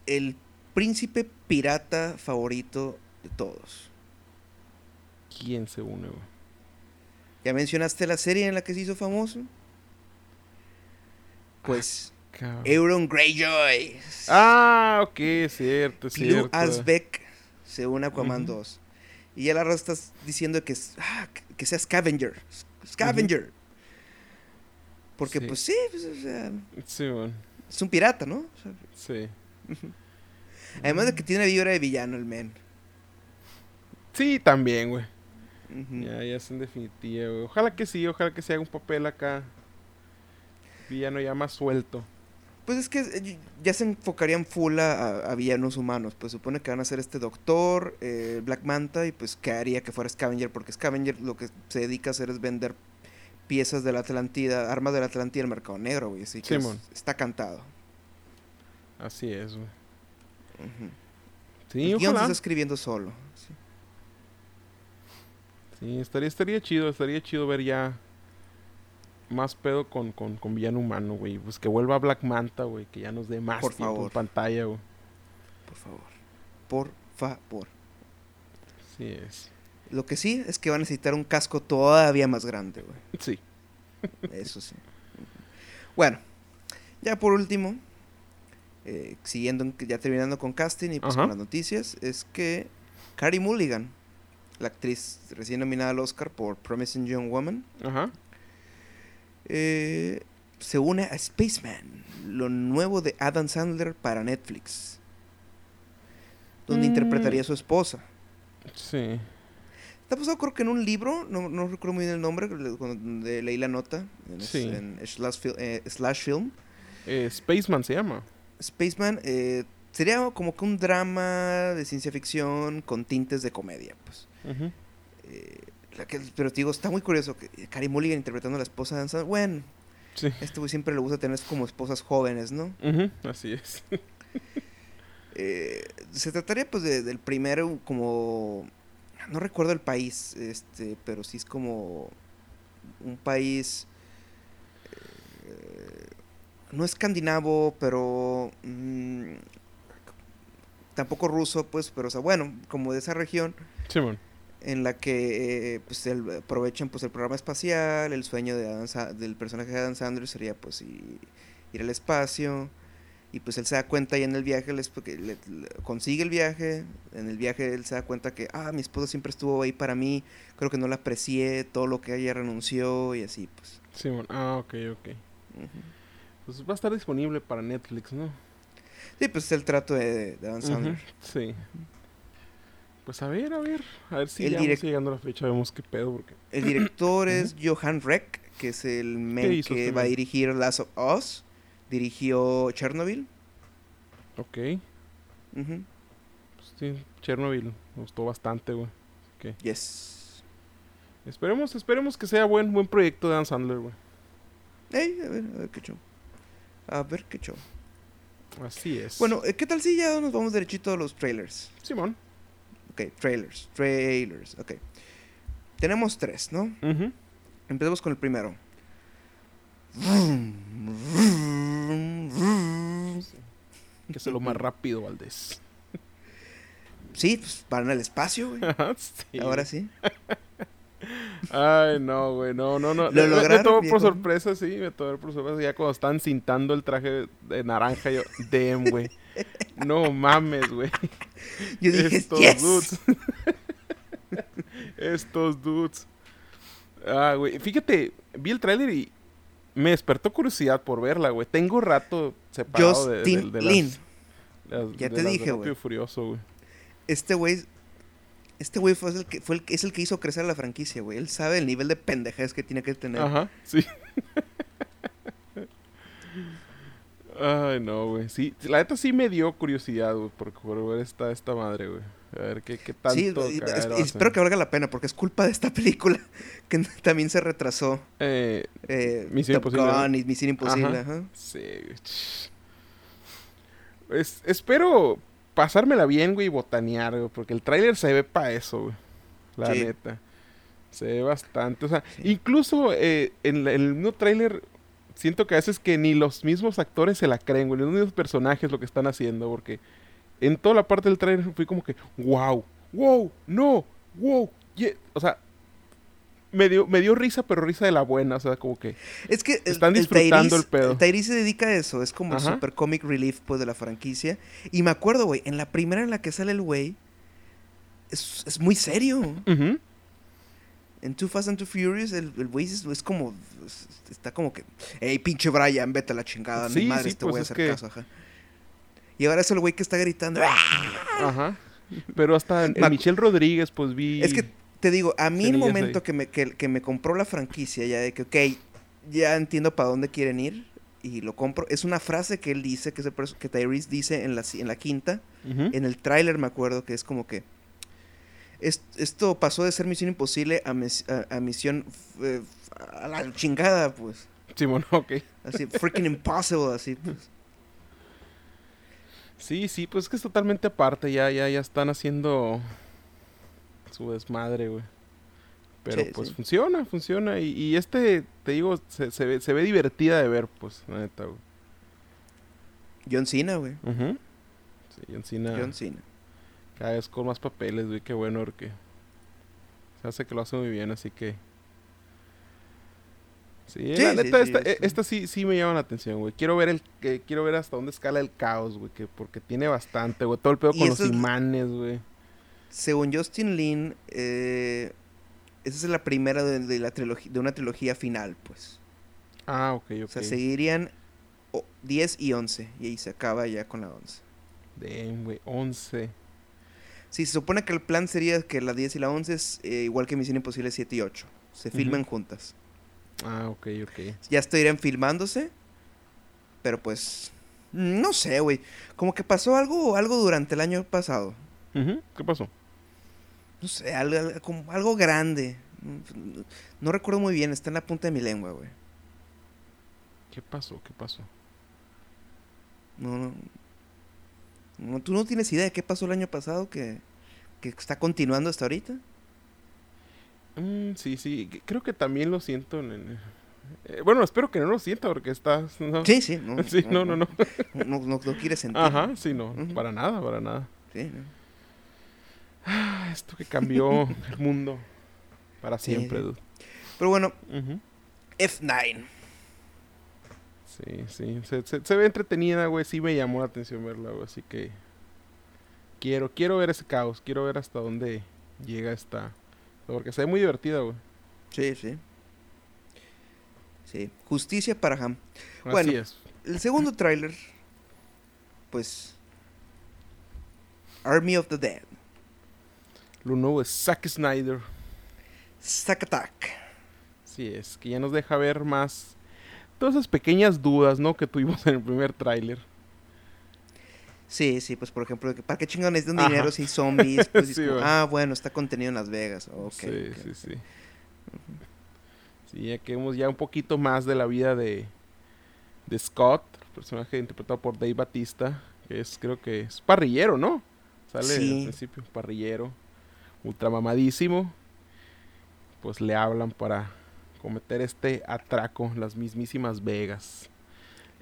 Speaker 2: El príncipe pirata favorito de todos.
Speaker 1: ¿Quién se une, güey?
Speaker 2: ¿Ya mencionaste la serie en la que se hizo famoso? Pues
Speaker 1: Cabrón.
Speaker 2: Euron Greyjoy.
Speaker 1: Ah, ok, es cierto, es cierto.
Speaker 2: Asbeck se une a Aquaman
Speaker 1: Ujú.
Speaker 2: 2. Y ya la raza estás diciendo que, es- ah, que- sea Scavenger. Scavenger. Porque
Speaker 1: Sí.
Speaker 2: pues sí, pues, o sea,
Speaker 1: Sí, güey.
Speaker 2: es un pirata, ¿no? O sea,
Speaker 1: Sí.
Speaker 2: además de que tiene vibra de villano el men.
Speaker 1: Sí, también, güey. Ya, ya es en definitiva, güey. Ojalá que sí, ojalá que se haga un papel acá. Villano ya más suelto.
Speaker 2: Pues es que eh, ya se enfocarían full a, villanos humanos. Pues supone que van a ser este doctor, eh, Black Manta, y pues que haría que fuera Scavenger, porque Scavenger lo que se dedica a hacer es vender piezas de la Atlántida, armas de la Atlántida al mercado negro, güey. Así que es- está cantado.
Speaker 1: Así es, güey. Sí,
Speaker 2: el guion se
Speaker 1: ojalá.
Speaker 2: está escribiendo solo. Sí.
Speaker 1: Estaría, estaría chido, estaría chido ver ya más pedo con, con, con villano humano, güey. Pues que vuelva Black Manta, güey. Que ya nos dé más
Speaker 2: Por
Speaker 1: tiempo en pantalla, güey.
Speaker 2: Por favor. Por favor.
Speaker 1: Sí es.
Speaker 2: Lo que sí es que va a necesitar un casco todavía más grande, güey.
Speaker 1: Sí.
Speaker 2: Eso sí. Bueno, ya por último, eh, siguiendo, en- ya terminando con casting y pues
Speaker 1: Ajá.
Speaker 2: con las noticias, es que Carrie Mulligan, la actriz recién nominada al Oscar por Promising Young Woman,
Speaker 1: Ajá.
Speaker 2: eh, se une a Spaceman, lo nuevo de Adam Sandler para Netflix, donde
Speaker 1: Mm.
Speaker 2: interpretaría a su esposa.
Speaker 1: Sí.
Speaker 2: Está basado creo que en un libro, no, no recuerdo muy bien el nombre, donde leí la nota en, es-
Speaker 1: Sí.
Speaker 2: en Slash, Fil- eh, Slash Film.
Speaker 1: Eh, Spaceman se llama.
Speaker 2: Spaceman eh, sería como que un drama de ciencia ficción con tintes de comedia, pues. Eh, la que- pero te digo, está muy curioso que Carey Mulligan interpretando a la esposa de Sandler. Bueno,
Speaker 1: Sí.
Speaker 2: este güey siempre le gusta tener como esposas jóvenes, ¿no?
Speaker 1: Ujú, Así es.
Speaker 2: Eh, se trataría pues de- del primero como... No recuerdo el país, este, pero sí es como un país... eh, no escandinavo, pero... mm, tampoco ruso, pues, pero o sea, bueno, como de esa región
Speaker 1: Simón.
Speaker 2: En la que eh, pues el- aprovechan pues el programa espacial, el sueño de Adam Sa- del personaje de Adam Sandler sería pues i- ir al espacio y pues él se da cuenta ya en el viaje, les- porque le- le- consigue el viaje, en el viaje él se da cuenta que, ah, mi esposa siempre estuvo ahí para mí, creo que no la aprecié, todo lo que ella renunció y así pues.
Speaker 1: Simón. Ah, ok, ok. Pues va a estar disponible para Netflix, ¿no?
Speaker 2: Sí, pues es el trato de, de Adam Sandler.
Speaker 1: Ujú, Sí. Pues a ver, a ver. A ver si
Speaker 2: El
Speaker 1: ya
Speaker 2: direct-
Speaker 1: llegando a la fecha, vemos qué pedo, porque...
Speaker 2: El director es Johan Reck, que es el men que
Speaker 1: este
Speaker 2: va a dirigir Last of Us, dirigió Chernobyl.
Speaker 1: Ok.
Speaker 2: Ujú.
Speaker 1: Pues sí, Chernobyl. Me gustó bastante, güey.
Speaker 2: Yes.
Speaker 1: Esperemos, esperemos que sea buen, buen proyecto de Dan Sandler, güey.
Speaker 2: Ey, a ver, a ver qué show. A ver qué show.
Speaker 1: Así es.
Speaker 2: Bueno, eh, ¿qué tal si ya nos vamos derechito a los trailers?
Speaker 1: Simón.
Speaker 2: Ok, trailers, trailers, ok. Tenemos tres, ¿no? Empecemos con el primero.
Speaker 1: Que sea lo más rápido, Valdés.
Speaker 2: Sí, pues van al espacio, güey.
Speaker 1: Sí.
Speaker 2: Ahora sí.
Speaker 1: Ay, no, güey, no, no, no.
Speaker 2: Lo lograron,
Speaker 1: Me tomó
Speaker 2: viejo.
Speaker 1: por sorpresa, sí, me tomó por sorpresa. Ya cuando estaban cintando el traje de naranja, yo, damn, güey. No mames, güey.
Speaker 2: Yo dije,
Speaker 1: Estos
Speaker 2: yes.
Speaker 1: dudes. Estos dudes. Ah, güey. Fíjate, vi el tráiler y me despertó curiosidad por verla, güey. Tengo rato separado de, de,
Speaker 2: Justin
Speaker 1: de
Speaker 2: Lin.
Speaker 1: las, las-
Speaker 2: Ya
Speaker 1: de
Speaker 2: te
Speaker 1: de
Speaker 2: dije, güey.
Speaker 1: Furioso, güey.
Speaker 2: Este güey. Este güey fue el que fue el, es el que hizo crecer la franquicia, güey. Él sabe el nivel de pendejez que tiene que tener.
Speaker 1: Ajá, sí. Ay, no, güey. Sí, la neta sí me dio curiosidad, güey, por, por ver esta, esta madre, güey. A ver qué, qué tanto.
Speaker 2: Sí, espero que valga la pena porque es culpa de esta película que también se retrasó.
Speaker 1: Eh,
Speaker 2: Eh,
Speaker 1: Misión
Speaker 2: Top
Speaker 1: Imposible,
Speaker 2: Gun y Misión Imposible.
Speaker 1: Ajá.
Speaker 2: ajá.
Speaker 1: sí, güey. Es- espero pasármela bien, güey, y botanear, güey, porque el tráiler se ve para eso, güey. La
Speaker 2: Sí.
Speaker 1: neta. Se ve bastante. O sea,
Speaker 2: Sí.
Speaker 1: incluso eh, en la- en el mismo tráiler siento que a veces que ni los mismos actores se la creen, güey, ni los mismos personajes lo que están haciendo, porque en toda la parte del tráiler fui como que, wow, wow, no, wow, ye-". o sea, me dio, me dio risa, pero risa de la buena, o sea, como que,
Speaker 2: Es que el-
Speaker 1: Están disfrutando el pedo.
Speaker 2: Tyrese se dedica a eso, es como el super comic relief pues de la franquicia. Y me acuerdo, güey, en la primera en la que sale el güey, es, es muy serio.
Speaker 1: ujú,
Speaker 2: En Too Fast and Too Furious, el güey es, es como, es- está como que, hey, pinche Brian, vete a la chingada,
Speaker 1: Sí,
Speaker 2: mi madre,
Speaker 1: sí,
Speaker 2: te voy a hacer
Speaker 1: que-
Speaker 2: caso, ajá. Y ahora es el güey que está gritando. ¡Ah!
Speaker 1: ajá, pero hasta
Speaker 2: acu-
Speaker 1: Michelle Rodríguez, pues vi...
Speaker 2: Es que te digo, a mí el momento
Speaker 1: ahí.
Speaker 2: que me, que, que me compró la franquicia, ya de que, ok, ya entiendo para dónde quieren ir y lo compro, es una frase que él dice, que, perso- que Tyrese dice en la, en la quinta, en el tráiler me acuerdo que es como que esto pasó de ser Misión Imposible a, mis- a- a Misión eh, a la chingada, pues.
Speaker 1: Simón, ok.
Speaker 2: Así, freaking impossible, así, pues.
Speaker 1: Sí, sí, pues es que es totalmente aparte, ya, ya, ya están haciendo su desmadre, güey. Pero
Speaker 2: Sí,
Speaker 1: pues
Speaker 2: sí.
Speaker 1: funciona, funciona. Y, y este, te digo, se, se ve, se ve divertida de ver, pues, la neta, güey.
Speaker 2: John Cena, güey.
Speaker 1: Sí, John Cena
Speaker 2: John Cena.
Speaker 1: Cada vez con más papeles, güey, qué bueno, porque se hace que lo hace muy bien, así que... Sí,
Speaker 2: Sí,
Speaker 1: la
Speaker 2: sí,
Speaker 1: neta,
Speaker 2: sí,
Speaker 1: esta,
Speaker 2: sí.
Speaker 1: eh, esta sí, sí me llama la atención, güey. Quiero ver el, que quiero ver hasta dónde escala el caos, güey, que porque tiene bastante, güey. Todo el pedo con los imanes, güey.
Speaker 2: Según Justin Lin, eh, esa es la primera de, de la trilogía, de una trilogía final, pues.
Speaker 1: Ah, ok, ok.
Speaker 2: O sea, seguirían o- 10 y 11. Y ahí se acaba ya con la 11.
Speaker 1: Damn, güey, 11.
Speaker 2: Sí, se supone que el plan sería que la 10 y la 11 es eh, igual que Misión Imposible 7 y 8. Se filmen juntas.
Speaker 1: Ah, ok, ok.
Speaker 2: Ya estarían filmándose. Pero pues. No sé, güey. Como que pasó algo, algo durante el año pasado.
Speaker 1: ¿Qué pasó?
Speaker 2: No sé, algo, algo- como algo grande. No recuerdo muy bien, está en la punta de mi lengua, güey.
Speaker 1: ¿Qué pasó? ¿Qué pasó?
Speaker 2: No, no. No, ¿Tú no tienes idea de qué pasó el año pasado que, que está continuando hasta ahorita?
Speaker 1: Mm, sí, sí, creo que también lo siento en... en- eh, bueno, espero que no lo sienta porque estás... ¿no?
Speaker 2: Sí, sí. No,
Speaker 1: Sí, no, no, no.
Speaker 2: No, no, no, no quieres sentir.
Speaker 1: Ajá, sí, no. Para nada, para nada.
Speaker 2: Sí.
Speaker 1: Ah, Esto que cambió el mundo para siempre,
Speaker 2: sí.
Speaker 1: dude.
Speaker 2: Pero bueno,
Speaker 1: Ujú.
Speaker 2: F9.
Speaker 1: Sí, sí. Se, se- se ve entretenida, güey. Sí me llamó la atención verla, güey. Así que... Quiero, quiero ver ese caos. Quiero ver hasta dónde llega esta... Porque se ve muy divertida, güey.
Speaker 2: Sí, sí. Sí. Justicia para Ham.
Speaker 1: Así
Speaker 2: Bueno.
Speaker 1: es.
Speaker 2: El segundo tráiler, pues... Army of the Dead.
Speaker 1: Lo nuevo es Zack Snyder.
Speaker 2: Zack Attack.
Speaker 1: Sí, es que ya nos deja ver más todas esas pequeñas dudas, ¿no? Que tuvimos en el primer tráiler.
Speaker 2: Sí, sí, pues por ejemplo, ¿para qué chingados necesitan
Speaker 1: Ajá.
Speaker 2: dinero si hay zombies? Pues, es
Speaker 1: Sí,
Speaker 2: ah, bueno, está contenido en Las Vegas. Ok.
Speaker 1: sí,
Speaker 2: ok.
Speaker 1: sí, sí. Sí, ya que vemos ya un poquito más de la vida de, de Scott, personaje interpretado por Dave Batista, que es, creo que es parrillero, ¿no? Sale
Speaker 2: Sí.
Speaker 1: al principio, parrillero, ultramamadísimo. Pues le hablan para cometer este atraco en las mismísimas Vegas.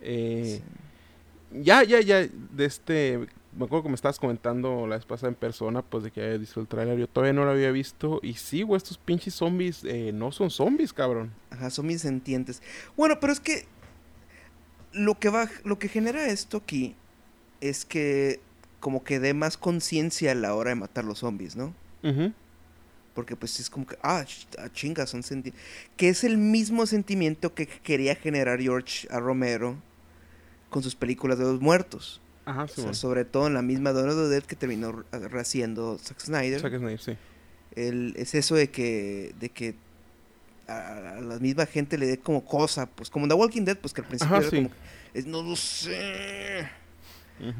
Speaker 1: Eh,
Speaker 2: Sí.
Speaker 1: ya, ya, ya, de este, me acuerdo que me estabas comentando la vez pasada en persona, pues de que había visto el tráiler, yo todavía no lo había visto, y sí, güey, estos pinches zombies eh, no son zombies, cabrón.
Speaker 2: Ajá, son mis sentientes. Bueno, pero es que lo que va, lo que genera esto aquí es que como que dé más conciencia a la hora de matar los zombies, ¿no?
Speaker 1: Ujú.
Speaker 2: Porque pues es como que, ah, ah, chinga, son senti- Que es el mismo sentimiento que quería generar George a Romero con sus películas de los muertos.
Speaker 1: Ajá,
Speaker 2: O
Speaker 1: sí,
Speaker 2: sea,
Speaker 1: bueno.
Speaker 2: sobre todo en la misma Dawn of the Dead que terminó re- rehaciendo Zack Snyder.
Speaker 1: Zack Snyder, sí.
Speaker 2: el- es eso de que, de que a, a la misma gente le dé como cosa, pues como en The Walking Dead, pues que al principio
Speaker 1: Ajá,
Speaker 2: era
Speaker 1: sí.
Speaker 2: como, Es- no lo sé.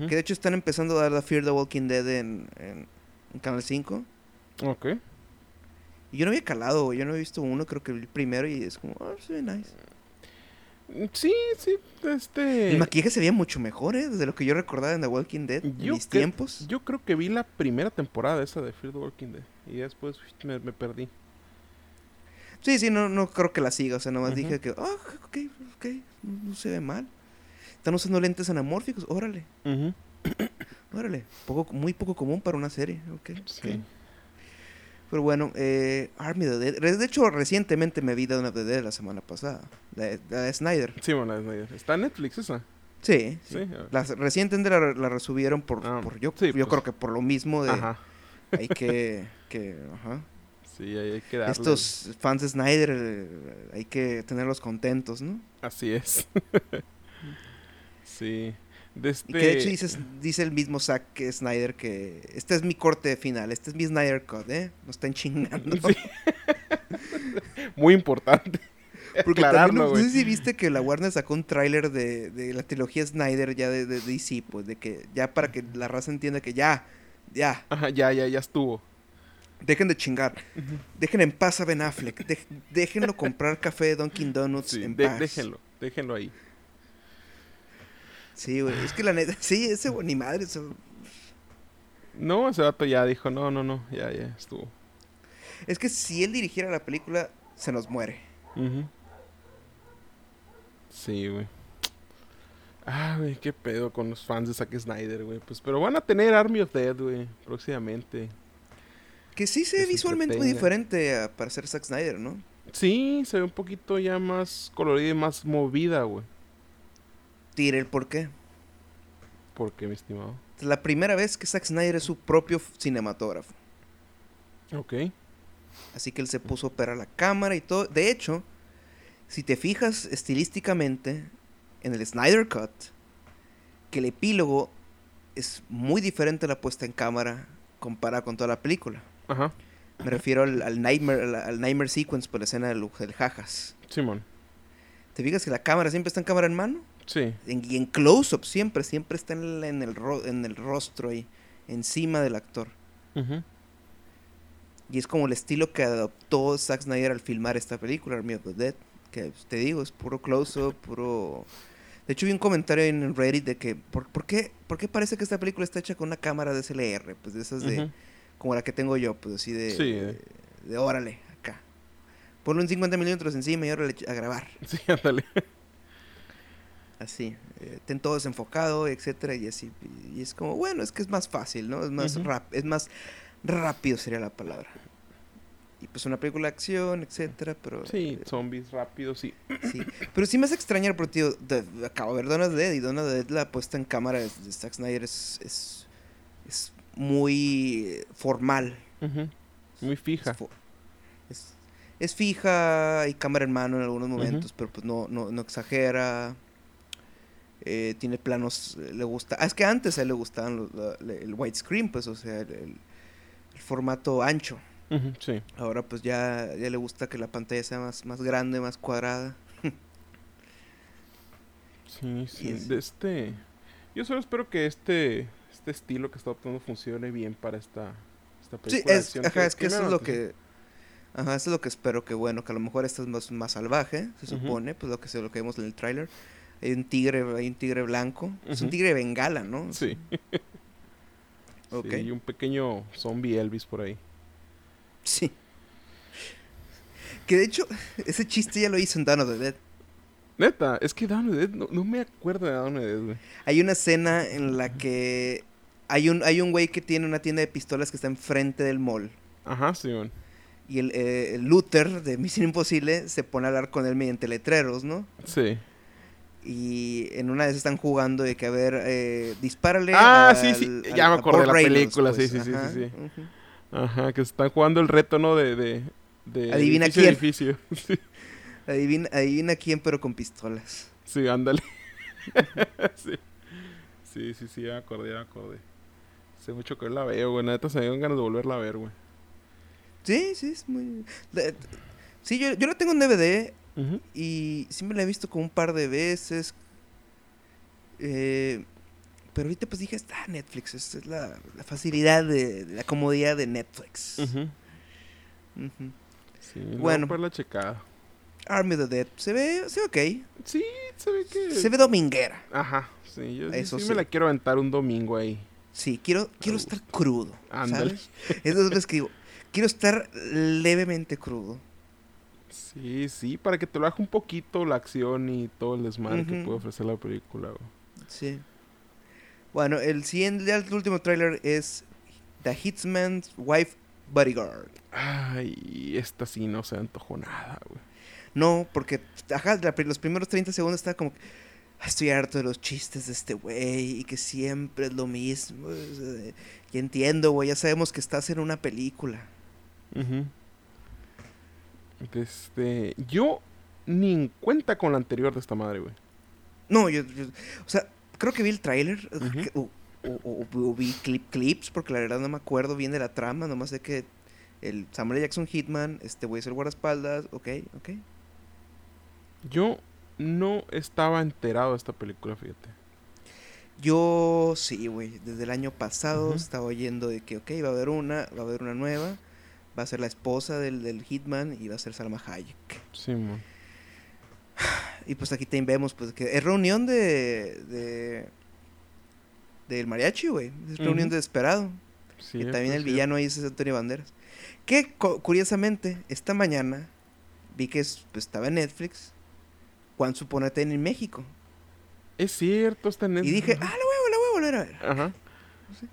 Speaker 2: Que de hecho están empezando a dar la Fear the Walking Dead en, en, en Canal 5.
Speaker 1: Ok.
Speaker 2: Y yo no había calado, güey. Yo no había visto uno, creo que el primero y es como, ah, se ve nice.
Speaker 1: Sí, sí, este...
Speaker 2: El maquillaje se veía mucho mejor, ¿eh? Desde lo que yo recordaba en The Walking Dead, en mis tiempos.
Speaker 1: Yo creo que vi la primera temporada esa de Fear the Walking Dead. Y después me, me perdí.
Speaker 2: Sí, sí, no, no creo que la siga. O sea, nomás
Speaker 1: Ujú.
Speaker 2: dije que, ah, ok, ok, no, se ve mal. Están usando lentes anamórficos, órale, órale. Poco, muy poco común para una serie, ok.
Speaker 1: Sí.
Speaker 2: ok. Pero bueno, eh, Army of the Dead. De hecho, recientemente me vi Dawn of the Dead la semana pasada. La, de- la de Snyder.
Speaker 1: Sí, bueno, la de Snyder. Está en Netflix esa.
Speaker 2: Sí,
Speaker 1: Sí.
Speaker 2: sí. La, recientemente la, la resubieron por,
Speaker 1: Ah,
Speaker 2: por yo,
Speaker 1: sí,
Speaker 2: yo
Speaker 1: pues.
Speaker 2: creo que por lo mismo de
Speaker 1: Ajá.
Speaker 2: hay que, que ajá.
Speaker 1: Sí, hay que darle.
Speaker 2: Estos fans de Snyder eh, hay que tenerlos contentos, ¿no?
Speaker 1: Así es. sí. De este...
Speaker 2: Y que de hecho dice, dice el mismo Zack Snyder que este es mi corte final, este es mi Snyder Cut, ¿eh? No están chingando.
Speaker 1: Sí. Muy importante.
Speaker 2: Porque también no, no sé si viste que la Warner sacó un tráiler de, de la trilogía Snyder ya de, de DC, pues de que ya para que la raza entienda que ya, ya,
Speaker 1: Ajá, ya, ya, ya estuvo.
Speaker 2: dejen de chingar, dejen en paz a Ben Affleck, dej- déjenlo comprar café de Dunkin' Donuts
Speaker 1: Sí,
Speaker 2: en
Speaker 1: de-
Speaker 2: paz.
Speaker 1: déjenlo, déjenlo ahí.
Speaker 2: Sí, güey, es que la neta, sí, ese güey, ni madre, eso-
Speaker 1: No, ese vato ya dijo, no, no, no, ya, ya estuvo.
Speaker 2: es que si él dirigiera la película, se nos muere.
Speaker 1: Ujú. Sí, güey. Ah, güey, qué pedo con los fans de Zack Snyder, güey. Pues, pero van a tener Army of Dead, güey, próximamente.
Speaker 2: Que sí se ve
Speaker 1: Que se
Speaker 2: visualmente muy
Speaker 1: entretenga.
Speaker 2: diferente a, para ser Zack Snyder, ¿no?
Speaker 1: Sí, se ve un poquito ya más colorida y más movida, güey.
Speaker 2: Tire el por qué.
Speaker 1: ¿Por qué, mi estimado?
Speaker 2: Es la primera vez que Zack Snyder es su propio cinematógrafo.
Speaker 1: Ok.
Speaker 2: Así que él se puso a operar la cámara y todo. De hecho, si te fijas estilísticamente en el Snyder Cut, que el epílogo es muy diferente a la puesta en cámara comparada con toda la película.
Speaker 1: Ajá.
Speaker 2: Me refiero al, al Nightmare, al, al Nightmare Sequence por la escena del, del jajas.
Speaker 1: Simón.
Speaker 2: ¿Te fijas que la cámara siempre está en cámara en mano?
Speaker 1: Sí.
Speaker 2: En- y en close-up siempre, siempre está en el, en el, ro- en el rostro ahí, encima del actor. Y es como el estilo que adoptó Zack Snyder al filmar esta película, Army of the Dead. Que te digo, es puro close-up, puro... De hecho vi un comentario en Reddit de que, ¿por, por qué, ¿por qué parece que esta película está hecha con una cámara DSLR? Pues de esas de... Como la que tengo yo, pues así de...
Speaker 1: Sí,
Speaker 2: de,
Speaker 1: eh.
Speaker 2: de órale, acá. Ponle un 50 milímetros encima y órale a grabar.
Speaker 1: Sí, ándale.
Speaker 2: Así. eh, ten todo desenfocado, etcétera, y así. Y es como, bueno, es que es más fácil, ¿no? Es más, rap es más rápido sería la palabra. Y pues una película de acción, etcétera, pero...
Speaker 1: Sí,
Speaker 2: eh,
Speaker 1: zombies rápidos, sí.
Speaker 2: sí. Pero sí me hace extrañar, porque tío, de- acabo de ver Donna Dead y Donna Dead la puesta en cámara de, de Zack Snyder es, es, es muy formal.
Speaker 1: Muy fija.
Speaker 2: Es- es fija y cámara en mano en algunos momentos, pero pues no, no, no exagera. Eh, tiene planos, eh, le gusta. Ah, es que antes a él le gustaban los- la- el widescreen, pues, o sea, el, el- el formato ancho.
Speaker 1: Sí.
Speaker 2: Ahora pues ya, ya le gusta que la pantalla sea más, más grande, más cuadrada.
Speaker 1: Sí, sí.
Speaker 2: es-
Speaker 1: De este... Yo solo espero que este, este estilo que está adoptando funcione bien para esta, esta
Speaker 2: Sí,
Speaker 1: película. de
Speaker 2: es, ajá, es que eso es lo que... Ajá, eso es lo que espero que, bueno, que a lo mejor esta es más, más salvaje, se supone, pues lo que, lo que vemos en el tráiler. Hay un tigre, hay un tigre blanco. Es un tigre bengala, ¿no?
Speaker 1: Sí.
Speaker 2: Ok.
Speaker 1: Sí, y un pequeño zombie Elvis por ahí.
Speaker 2: Sí. Que de hecho, ese chiste ya lo hizo en Dawn of the Dead.
Speaker 1: Neta, es que Dawn of the Dead, no, no me acuerdo de Dawn of the Dead, güey.
Speaker 2: Hay una escena en la que hay un, hay un güey que tiene una tienda de pistolas que está enfrente del mall.
Speaker 1: Ajá, Simón.
Speaker 2: Y el, eh, el Luther de Misión Imposible se pone a hablar con él mediante letreros, ¿no?
Speaker 1: Sí.
Speaker 2: Y en una vez están jugando de que, a ver, eh, dispárale.
Speaker 1: Ah, sí, sí, ya
Speaker 2: al-
Speaker 1: me acordé de la
Speaker 2: Reynolds,
Speaker 1: película,
Speaker 2: pues,
Speaker 1: sí, sí, sí, sí, sí. Ajá, que están jugando el reto, ¿no? De, de, de
Speaker 2: Adivina
Speaker 1: edificio
Speaker 2: quién.
Speaker 1: edificio. Sí,
Speaker 2: Adivina, adivina quién, pero con pistolas.
Speaker 1: sí, ándale. sí. sí, sí, sí, ya me acordé, ya me acordé. Hace mucho que la veo, güey. Neta, se me dieron ganas de volverla a ver, güey.
Speaker 2: Sí, sí, es muy... de- Sí, yo, yo la tengo en DVD
Speaker 1: Ujú.
Speaker 2: y me la he visto como un par de veces. Eh, pero ahorita pues dije, está Netflix, esta es la, la facilidad, de, de la comodidad de Netflix. Bueno.
Speaker 1: poner la checada.
Speaker 2: Army of the Dead, se ve, se ve ok.
Speaker 1: Sí, se ve que...
Speaker 2: Se ve dominguera.
Speaker 1: Ajá, sí, yo sí-
Speaker 2: Eso
Speaker 1: sí,
Speaker 2: sí.
Speaker 1: me la quiero aventar un domingo ahí.
Speaker 2: Sí, quiero, quiero estar crudo.
Speaker 1: Ándale.
Speaker 2: ¿sabes? Es las veces que digo, quiero estar levemente crudo.
Speaker 1: Sí, sí, para que te lo haga un poquito la acción y todo el desmadre que puede ofrecer la película. güey.
Speaker 2: Sí. Bueno, el siguiente, el último tráiler es The Hitman's Wife Bodyguard.
Speaker 1: Ay, esta sí no se antojó nada, güey.
Speaker 2: No, porque ajá, la los primeros 30 segundos estaba como "Ah, estoy harto de los chistes de este güey y que siempre es lo mismo. Y entiendo, güey, ya sabemos que estás en una película.
Speaker 1: Ujú. Este, yo ni en cuenta con la anterior de esta madre, güey.
Speaker 2: No, yo, yo- o sea, creo que vi el tráiler o, o- o- o vi clip, clips, porque la verdad no me acuerdo bien de la trama, nomás sé que el Samuel. Jackson Hitman, este güey es el guardaespaldas, ok, ok.
Speaker 1: Yo no estaba enterado de esta película, fíjate.
Speaker 2: Yo sí, güey, desde el año pasado estaba oyendo de que, ok, va a haber una, va a haber una nueva, va a ser la esposa del, del Hitman y va a ser Salma Hayek.
Speaker 1: Sí, mon.
Speaker 2: Y pues aquí también vemos, pues, que es reunión de, de del mariachi, güey, es reunión
Speaker 1: Ujú.
Speaker 2: de Desperado.
Speaker 1: Sí,
Speaker 2: que también el villano ahí es Antonio Banderas. Que cu- curiosamente, esta mañana vi que es- pues, estaba en Netflix, Juan Suponete en México.
Speaker 1: Es cierto, está en
Speaker 2: Y dije, ah, la voy, a- la voy a volver a ver.
Speaker 1: Ajá,
Speaker 2: Pues sí,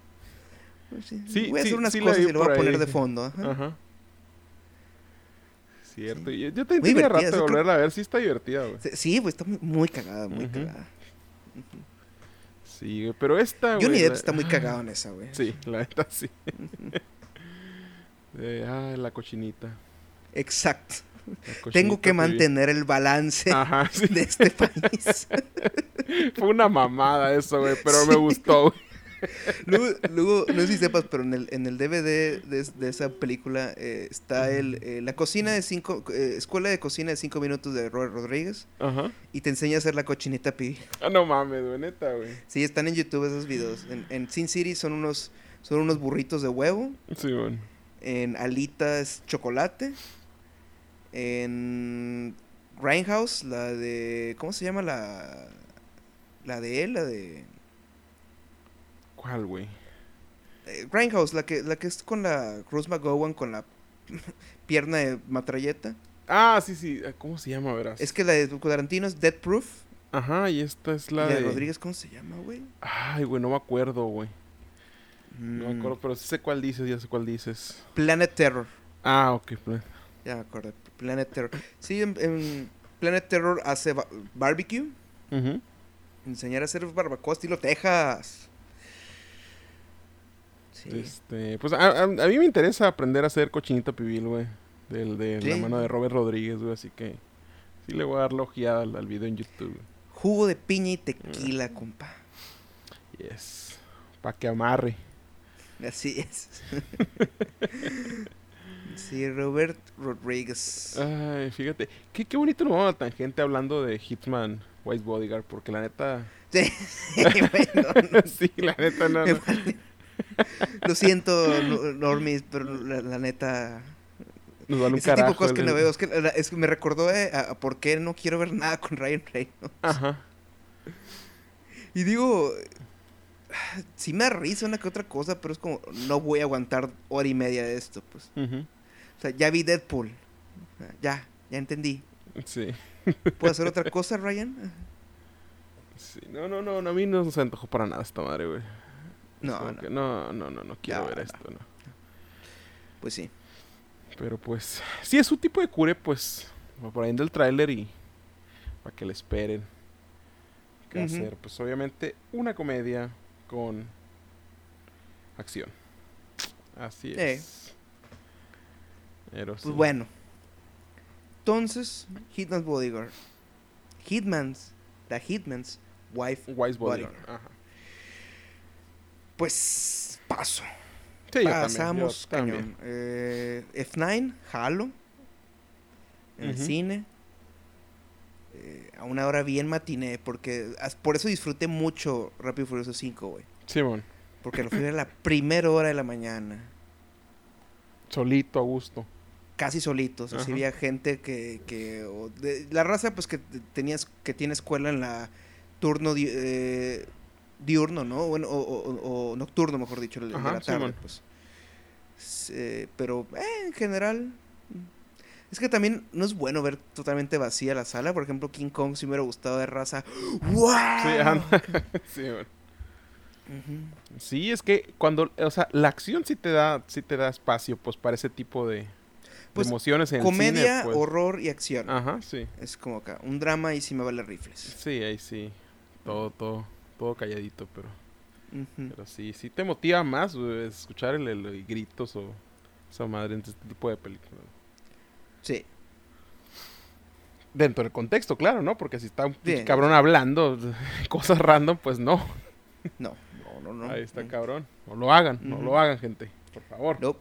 Speaker 1: Sí,
Speaker 2: voy a hacer unas cosas y lo voy a poner de fondo. ajá.
Speaker 1: ajá. Cierto, yo, yo
Speaker 2: Muy
Speaker 1: tenía rato de volverla a ver, sí está divertida, güey.
Speaker 2: Sí, pues está muy, cagada, muy cagada.
Speaker 1: Sí, güey, pero esta, güey.
Speaker 2: Johnny Depp está muy cagado en esa, güey.
Speaker 1: Sí, la neta sí. De, ah, la cochinita.
Speaker 2: Exacto.
Speaker 1: la
Speaker 2: Tengo que mantener el balance
Speaker 1: Ajá, sí.
Speaker 2: de este país.
Speaker 1: Fue una mamada eso, güey, pero me gustó, güey.
Speaker 2: Luego, luego, no sé si sepas, pero en el, en el DVD de, de esa película eh, está el, eh, la cocina de cinco, eh, escuela de cocina de cinco minutos de Robert Rodríguez
Speaker 1: Ajá.
Speaker 2: y te enseña a hacer la cochinita pibil.
Speaker 1: Ah, no mames, güey, neta, güey.
Speaker 2: Sí, están en YouTube esos videos. En, en Sin City son unos, son unos burritos de huevo.
Speaker 1: Sí, güey.
Speaker 2: En alitas chocolate. En Grindhouse, la de. ¿Cómo se llama la. La de él? La de.
Speaker 1: ¿Cuál, güey?
Speaker 2: eh, Grindhouse, la que, la que es con la Rose McGowan con la pierna de matralleta.
Speaker 1: Ah, sí, sí. ah, ¿Cómo se llama, verás?
Speaker 2: Es que la de Tarantino es Dead Proof.
Speaker 1: Ajá, y esta es la
Speaker 2: la de
Speaker 1: de...
Speaker 2: Rodríguez, ¿cómo se llama, güey?
Speaker 1: Ay, güey, no me acuerdo, güey. No me
Speaker 2: Mm,
Speaker 1: acuerdo, pero sí sé cuál dices, ya sé cuál dices.
Speaker 2: Planet Terror.
Speaker 1: Ah, ok, pues.
Speaker 2: Ya me acuerdo. Planet Terror. Sí, en, en Planet Terror hace ba- barbecue.
Speaker 1: Ujú.
Speaker 2: Enseñar a hacer barbacoa estilo Texas. Sí.
Speaker 1: Este, pues a, a- a mí me interesa aprender a hacer cochinita pibil, güey. Del, de la
Speaker 2: Sí.
Speaker 1: mano de Robert Rodríguez, güey. Así que sí le voy a dar la ojeada al, al video en YouTube.
Speaker 2: Jugo de piña y tequila, compa.
Speaker 1: Yes. Pa' que amarre.
Speaker 2: Así es. sí, Robert Rodríguez.
Speaker 1: Ay, fíjate. Qué, qué bonito nos vamos a la tangente hablando de Hitman White Bodyguard. Porque la neta.
Speaker 2: Sí, bueno, no,
Speaker 1: sí, la neta no. no.
Speaker 2: Lo siento, no- Normis, pero la, la neta.
Speaker 1: Nos un
Speaker 2: Ese tipo de cosas que no veo. Es que, la- es que me recordó eh, a, a por qué no quiero ver nada con Ryan Reynolds.
Speaker 1: Ajá.
Speaker 2: Y digo, sí me da risa una que otra cosa, pero es como, no voy a aguantar hora y media de esto, pues. O sea, ya vi Deadpool. Ya, ya entendí.
Speaker 1: Sí.
Speaker 2: ¿Puedo hacer otra cosa, Ryan?
Speaker 1: Sí. No, no, no, no. A mí no se antojó para nada esta madre, güey.
Speaker 2: No, no,
Speaker 1: no, no, no, no quiero
Speaker 2: No,
Speaker 1: ver esto, no.
Speaker 2: pues sí.
Speaker 1: Pero pues, si es un tipo de cure, pues, va por ahí en el tráiler y para que le esperen. Va a
Speaker 2: Ujú.
Speaker 1: ser, pues, obviamente, una comedia con acción. Así
Speaker 2: Eh.
Speaker 1: es. Pero sí.
Speaker 2: Pues bueno. Entonces, Hitman's Bodyguard. Hitman's, la Hitman's Wife.
Speaker 1: Bodyguard.
Speaker 2: Bodyguard.
Speaker 1: Ajá.
Speaker 2: Pues paso.
Speaker 1: Sí, yo también,
Speaker 2: Pasamos
Speaker 1: también.
Speaker 2: Eh, F9, Halo. En el cine. eh, a una hora bien matiné, porque por eso disfruté mucho Rápido y Furioso 5, güey.
Speaker 1: Simón.
Speaker 2: Porque lo fui a la primera hora de la mañana,
Speaker 1: Solito, a gusto.
Speaker 2: casi solitos. Así
Speaker 1: Ajá.
Speaker 2: había gente que... que o de- la raza, pues, que tenías, que tiene escuela en la turno eh, diurno, ¿no? Bueno, o, o- o- nocturno, mejor dicho, el, el de
Speaker 1: Ajá,
Speaker 2: la tarde,
Speaker 1: Simón.
Speaker 2: pues. Eh, pero, eh, en general... Es que también no es bueno ver totalmente vacía la sala. Por ejemplo, King Kong si me hubiera gustado de raza. ¡Wow!
Speaker 1: Sí, anda. Simón.
Speaker 2: Ujú.
Speaker 1: Sí, es que cuando, o sea, la acción sí te da, sí te da espacio, pues, para ese tipo de, de
Speaker 2: Pues,
Speaker 1: emociones en el
Speaker 2: Comedia,
Speaker 1: cine, pues.
Speaker 2: horror y acción.
Speaker 1: Ajá, sí.
Speaker 2: Es como acá. Un drama y sí me vale rifles.
Speaker 1: Sí, ahí sí. Todo, todo, todo calladito, pero, pero sí, sí te motiva más escuchar el, el- el gritos o esa madre en este tipo de películas.
Speaker 2: Sí.
Speaker 1: Dentro del contexto, claro, ¿no? Porque si está un cabrón hablando cosas random, pues no.
Speaker 2: No, no, no, no.
Speaker 1: Ahí está cabrón. No lo hagan, no lo hagan, gente. Por favor.
Speaker 2: No,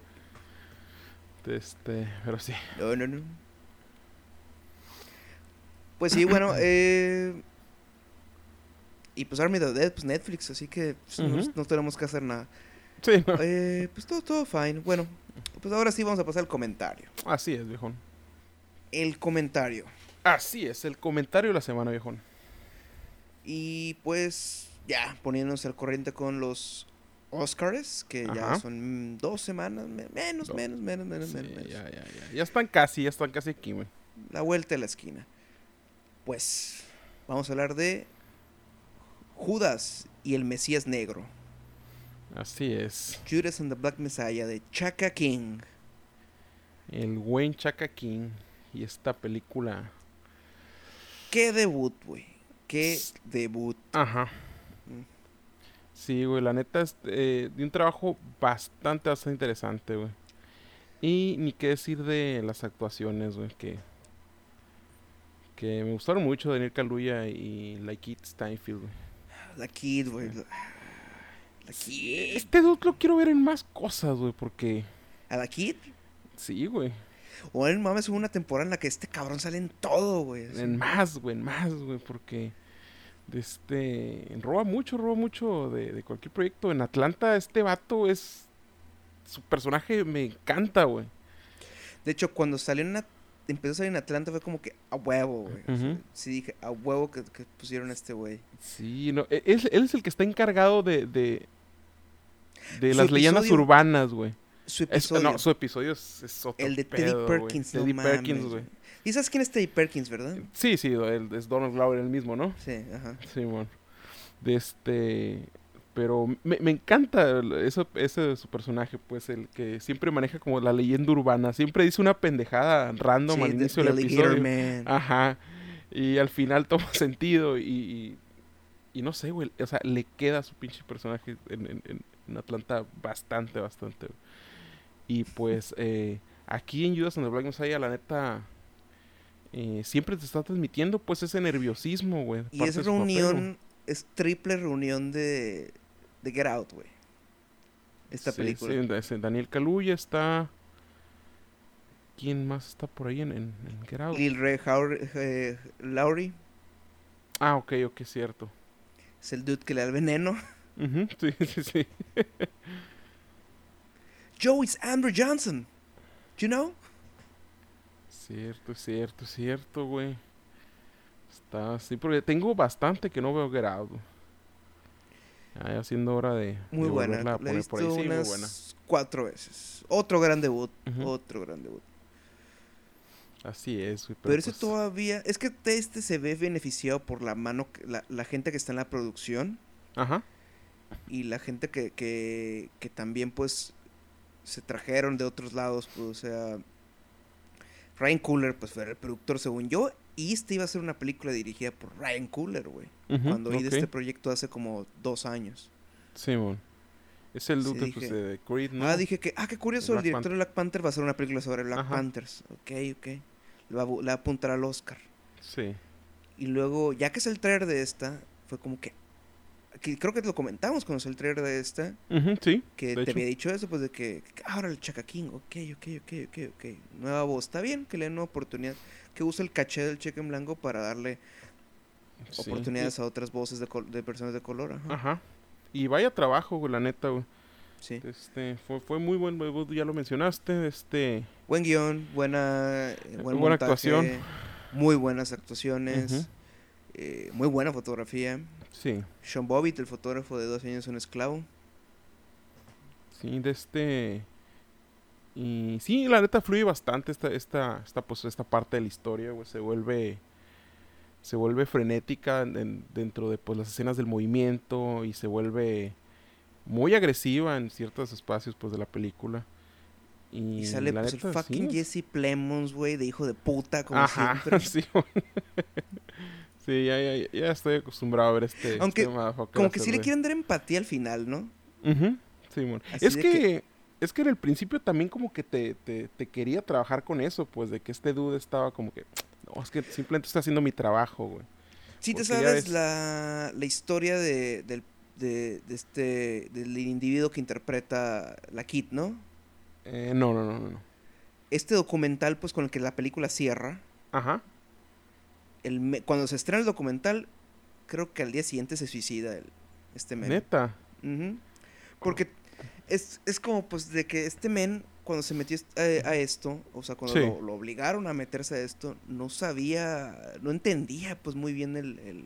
Speaker 1: Este, pero sí.
Speaker 2: no, no, no. Pues sí, bueno, eh... Y pues Army of the Dead, pues Netflix, así que pues, no- tenemos que hacer nada.
Speaker 1: Sí, no.
Speaker 2: Eh, pues todo, todo fine. Bueno, pues ahora sí vamos a pasar al comentario.
Speaker 1: Así es, viejón.
Speaker 2: El comentario.
Speaker 1: Así es, el comentario de la semana, viejón.
Speaker 2: Y pues ya poniéndonos al corriente con los Oscars, que ya son dos semanas, me- menos, menos, menos, menos,
Speaker 1: Sí,
Speaker 2: menos, menos.
Speaker 1: ya, ya, ya. Ya están casi, ya están casi aquí, güey.
Speaker 2: La vuelta de la esquina. Pues vamos a hablar de Judas y el Mesías Negro.
Speaker 1: Así es.
Speaker 2: Judas and the Black Messiah de Chaka King.
Speaker 1: El Wayne Chaka King y esta película.
Speaker 2: Qué debut, güey. Qué debut.
Speaker 1: Ajá.
Speaker 2: Mm.
Speaker 1: Sí, güey, la neta es eh, de un trabajo bastante, bastante interesante, güey. Y ni qué decir de las actuaciones, güey, que... Que me gustaron mucho Daniel Kaluuya y Laikit Steinfeld, güey.
Speaker 2: La Kid, güey. La, Kid.
Speaker 1: Este dude lo quiero ver en más cosas, güey, porque...
Speaker 2: ¿A la Kid?
Speaker 1: Sí, güey.
Speaker 2: O en mames hubo una temporada en la que este cabrón sale en todo, güey.
Speaker 1: En más, güey, en más, güey, porque... de Este... Roba mucho, roba mucho de, de cualquier proyecto. En Atlanta este vato es... Su personaje me encanta, güey.
Speaker 2: De hecho, cuando salió en At- empezó a salir en Atlanta fue como que a huevo, güey. O sea,
Speaker 1: Ujú.
Speaker 2: sí dije, a huevo que, que pusieron a este güey.
Speaker 1: Sí, no, e- él, es el que está encargado de, de, de las leyendas urbanas, güey.
Speaker 2: Su
Speaker 1: Es-
Speaker 2: episodio.
Speaker 1: No, su episodio es, es otro
Speaker 2: el de Teddy
Speaker 1: pedo.
Speaker 2: Perkins, no
Speaker 1: Teddy Perkins, güey.
Speaker 2: ¿Y sabes quién es Teddy Perkins, verdad?
Speaker 1: Sí, sí, él es Donald Glover el mismo, ¿no?
Speaker 2: Sí, ajá.
Speaker 1: Sí, bueno. De este... Pero me, me encanta eso, ese de su personaje, pues, el que siempre maneja como la leyenda urbana. Siempre dice una pendejada random
Speaker 2: Sí,
Speaker 1: al inicio del episodio.
Speaker 2: Man.
Speaker 1: Ajá. Y al final toma sentido y, y, y no sé, güey. O sea, le queda a su pinche personaje en, en- en- Atlanta bastante, bastante. güey. Y pues eh, aquí en Judas and the Black Messiah, la neta, eh, siempre te está transmitiendo pues ese nerviosismo, güey.
Speaker 2: Y
Speaker 1: parte
Speaker 2: es
Speaker 1: de su papel, güey.
Speaker 2: reunión, es triple reunión de, de Get Out, güey. Esta
Speaker 1: Sí,
Speaker 2: película.
Speaker 1: sí, Daniel Kaluuya está... ¿Quién más está por ahí en, en, en Get Out?
Speaker 2: Lil Ray Hower- eh, Lowry
Speaker 1: Ah, ok, ok, cierto.
Speaker 2: es el dude que le da el veneno.
Speaker 1: Ujú, sí, sí, sí.
Speaker 2: Joe is Andrew Johnson. Do you know?
Speaker 1: Cierto, cierto, cierto, güey. Está así, porque tengo bastante que no veo Get Out. Ya, siendo hora de,
Speaker 2: Muy
Speaker 1: de
Speaker 2: buena. La he
Speaker 1: poner
Speaker 2: visto
Speaker 1: por ahí. Sí, muy
Speaker 2: unas
Speaker 1: buena.
Speaker 2: cuatro veces. Otro gran debut. Otro gran debut.
Speaker 1: Así es.
Speaker 2: Pero,
Speaker 1: Pero,
Speaker 2: ese
Speaker 1: pues,
Speaker 2: todavía... Es que este se ve beneficiado por la mano... La, la gente que está en la producción.
Speaker 1: Ajá.
Speaker 2: Y la gente que, que, que también pues... Se trajeron de otros lados. Pues, o sea... Ryan Cooler pues fue el productor según yo. Y este iba a ser una película dirigida por Ryan Cooler, güey. Cuando oí de este proyecto hace como dos años.
Speaker 1: Simón. Es el
Speaker 2: Sí,
Speaker 1: dude pues, de Creed, ¿no?
Speaker 2: Ah, dije que, ah, qué curioso, el director de Black Panther va a hacer una película sobre Black
Speaker 1: Ajá.
Speaker 2: Panthers. Ok, ok. Le va, a le va a apuntar al Oscar.
Speaker 1: Sí.
Speaker 2: Y luego, ya que es el trailer de esta, fue como que, que creo que lo comentamos cuando salió el trailer de esta,
Speaker 1: sí.
Speaker 2: que te
Speaker 1: hecho.
Speaker 2: había dicho eso, pues de que, ahora el Chaka King, ok, ok, ok, ok, ok. Nueva voz, está bien que le den una oportunidad, que use el caché del cheque en blanco para darle
Speaker 1: Sí.
Speaker 2: oportunidades a otras voces de, col- de personas de color. Ajá.
Speaker 1: Ajá. Y vaya trabajo, güey, la neta, güey.
Speaker 2: Sí.
Speaker 1: Este, fue, fue muy buen, vos ya lo mencionaste, este...
Speaker 2: Buen guion, buena, eh, buen
Speaker 1: Buena
Speaker 2: montaje,
Speaker 1: actuación.
Speaker 2: Muy buenas actuaciones, eh, muy buena fotografía.
Speaker 1: Sí,
Speaker 2: Sean Bobbitt, el fotógrafo de Dos años un esclavo.
Speaker 1: sí, de este... Y sí, la neta fluye bastante esta, esta, esta, pues, esta parte de la historia, güey. Se vuelve... Se vuelve frenética en- en- dentro de pues, las escenas del movimiento y se vuelve muy agresiva en ciertos espacios pues, de la película. Y,
Speaker 2: Y sale pues, el fucking
Speaker 1: sí.
Speaker 2: Jesse Plemons, güey, de hijo de puta, como
Speaker 1: Ajá,
Speaker 2: siempre.
Speaker 1: sí. Sí, ya, ya, ya estoy acostumbrado a ver este.
Speaker 2: Aunque,
Speaker 1: este
Speaker 2: Como que sí le quieren dar empatía al final, ¿no?
Speaker 1: Ujú, Simón.
Speaker 2: Así
Speaker 1: Es que,
Speaker 2: que-
Speaker 1: Es que en el principio también como que te, te, te quería trabajar con eso, pues de que este dude estaba como que. No, es que simplemente está haciendo mi trabajo, güey.
Speaker 2: Sí te
Speaker 1: Porque
Speaker 2: sabes
Speaker 1: ves-
Speaker 2: la, la historia de, del, de, de este, del individuo que interpreta la Kid, ¿no?
Speaker 1: Eh, no, no, no, no, no.
Speaker 2: Este documental, pues, con el que la película cierra,
Speaker 1: Ajá.
Speaker 2: El cuando se estrena el documental, creo que al día siguiente se suicida el, este men.
Speaker 1: Neta.
Speaker 2: Porque es, es como, pues, de que este men, cuando se metió est- a, a esto, o sea, cuando
Speaker 1: Sí.
Speaker 2: lo, lo obligaron a meterse a esto, no sabía, no entendía, pues, muy bien el... el-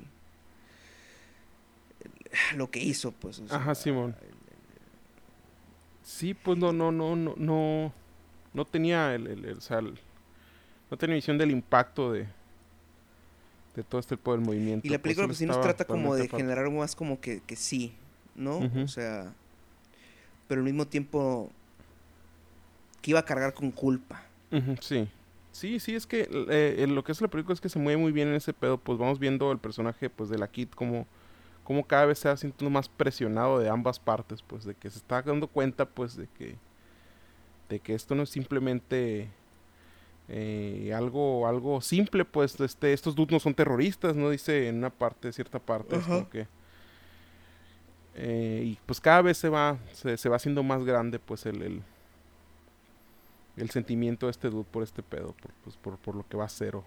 Speaker 2: el- lo que hizo, pues. o
Speaker 1: Ajá, Simón. Sí, pues no, no, no, no, no. No tenía el, o sea, no tenía visión del impacto de. De todo este tipo del movimiento.
Speaker 2: Y la película,
Speaker 1: él
Speaker 2: pues, sí nos trata como de
Speaker 1: aparte.
Speaker 2: generar más como que, que sí, ¿no? O sea, pero al mismo tiempo que iba a cargar con culpa.
Speaker 1: Sí. Sí, sí, es que eh, en lo que es la película es que se mueve muy bien en ese pedo. Pues vamos viendo el personaje pues de la Kid como, como cada vez se va sintiendo más presionado de ambas partes, pues de que se está dando cuenta pues de que de que esto no es simplemente eh, algo algo simple, pues este estos dudes no son terroristas, no dice en una parte, cierta parte, es como que eh, y pues cada vez se va se, se va haciendo más grande pues el, el el sentimiento de este dude por este pedo, por, pues, por, por lo que va a hacer. o-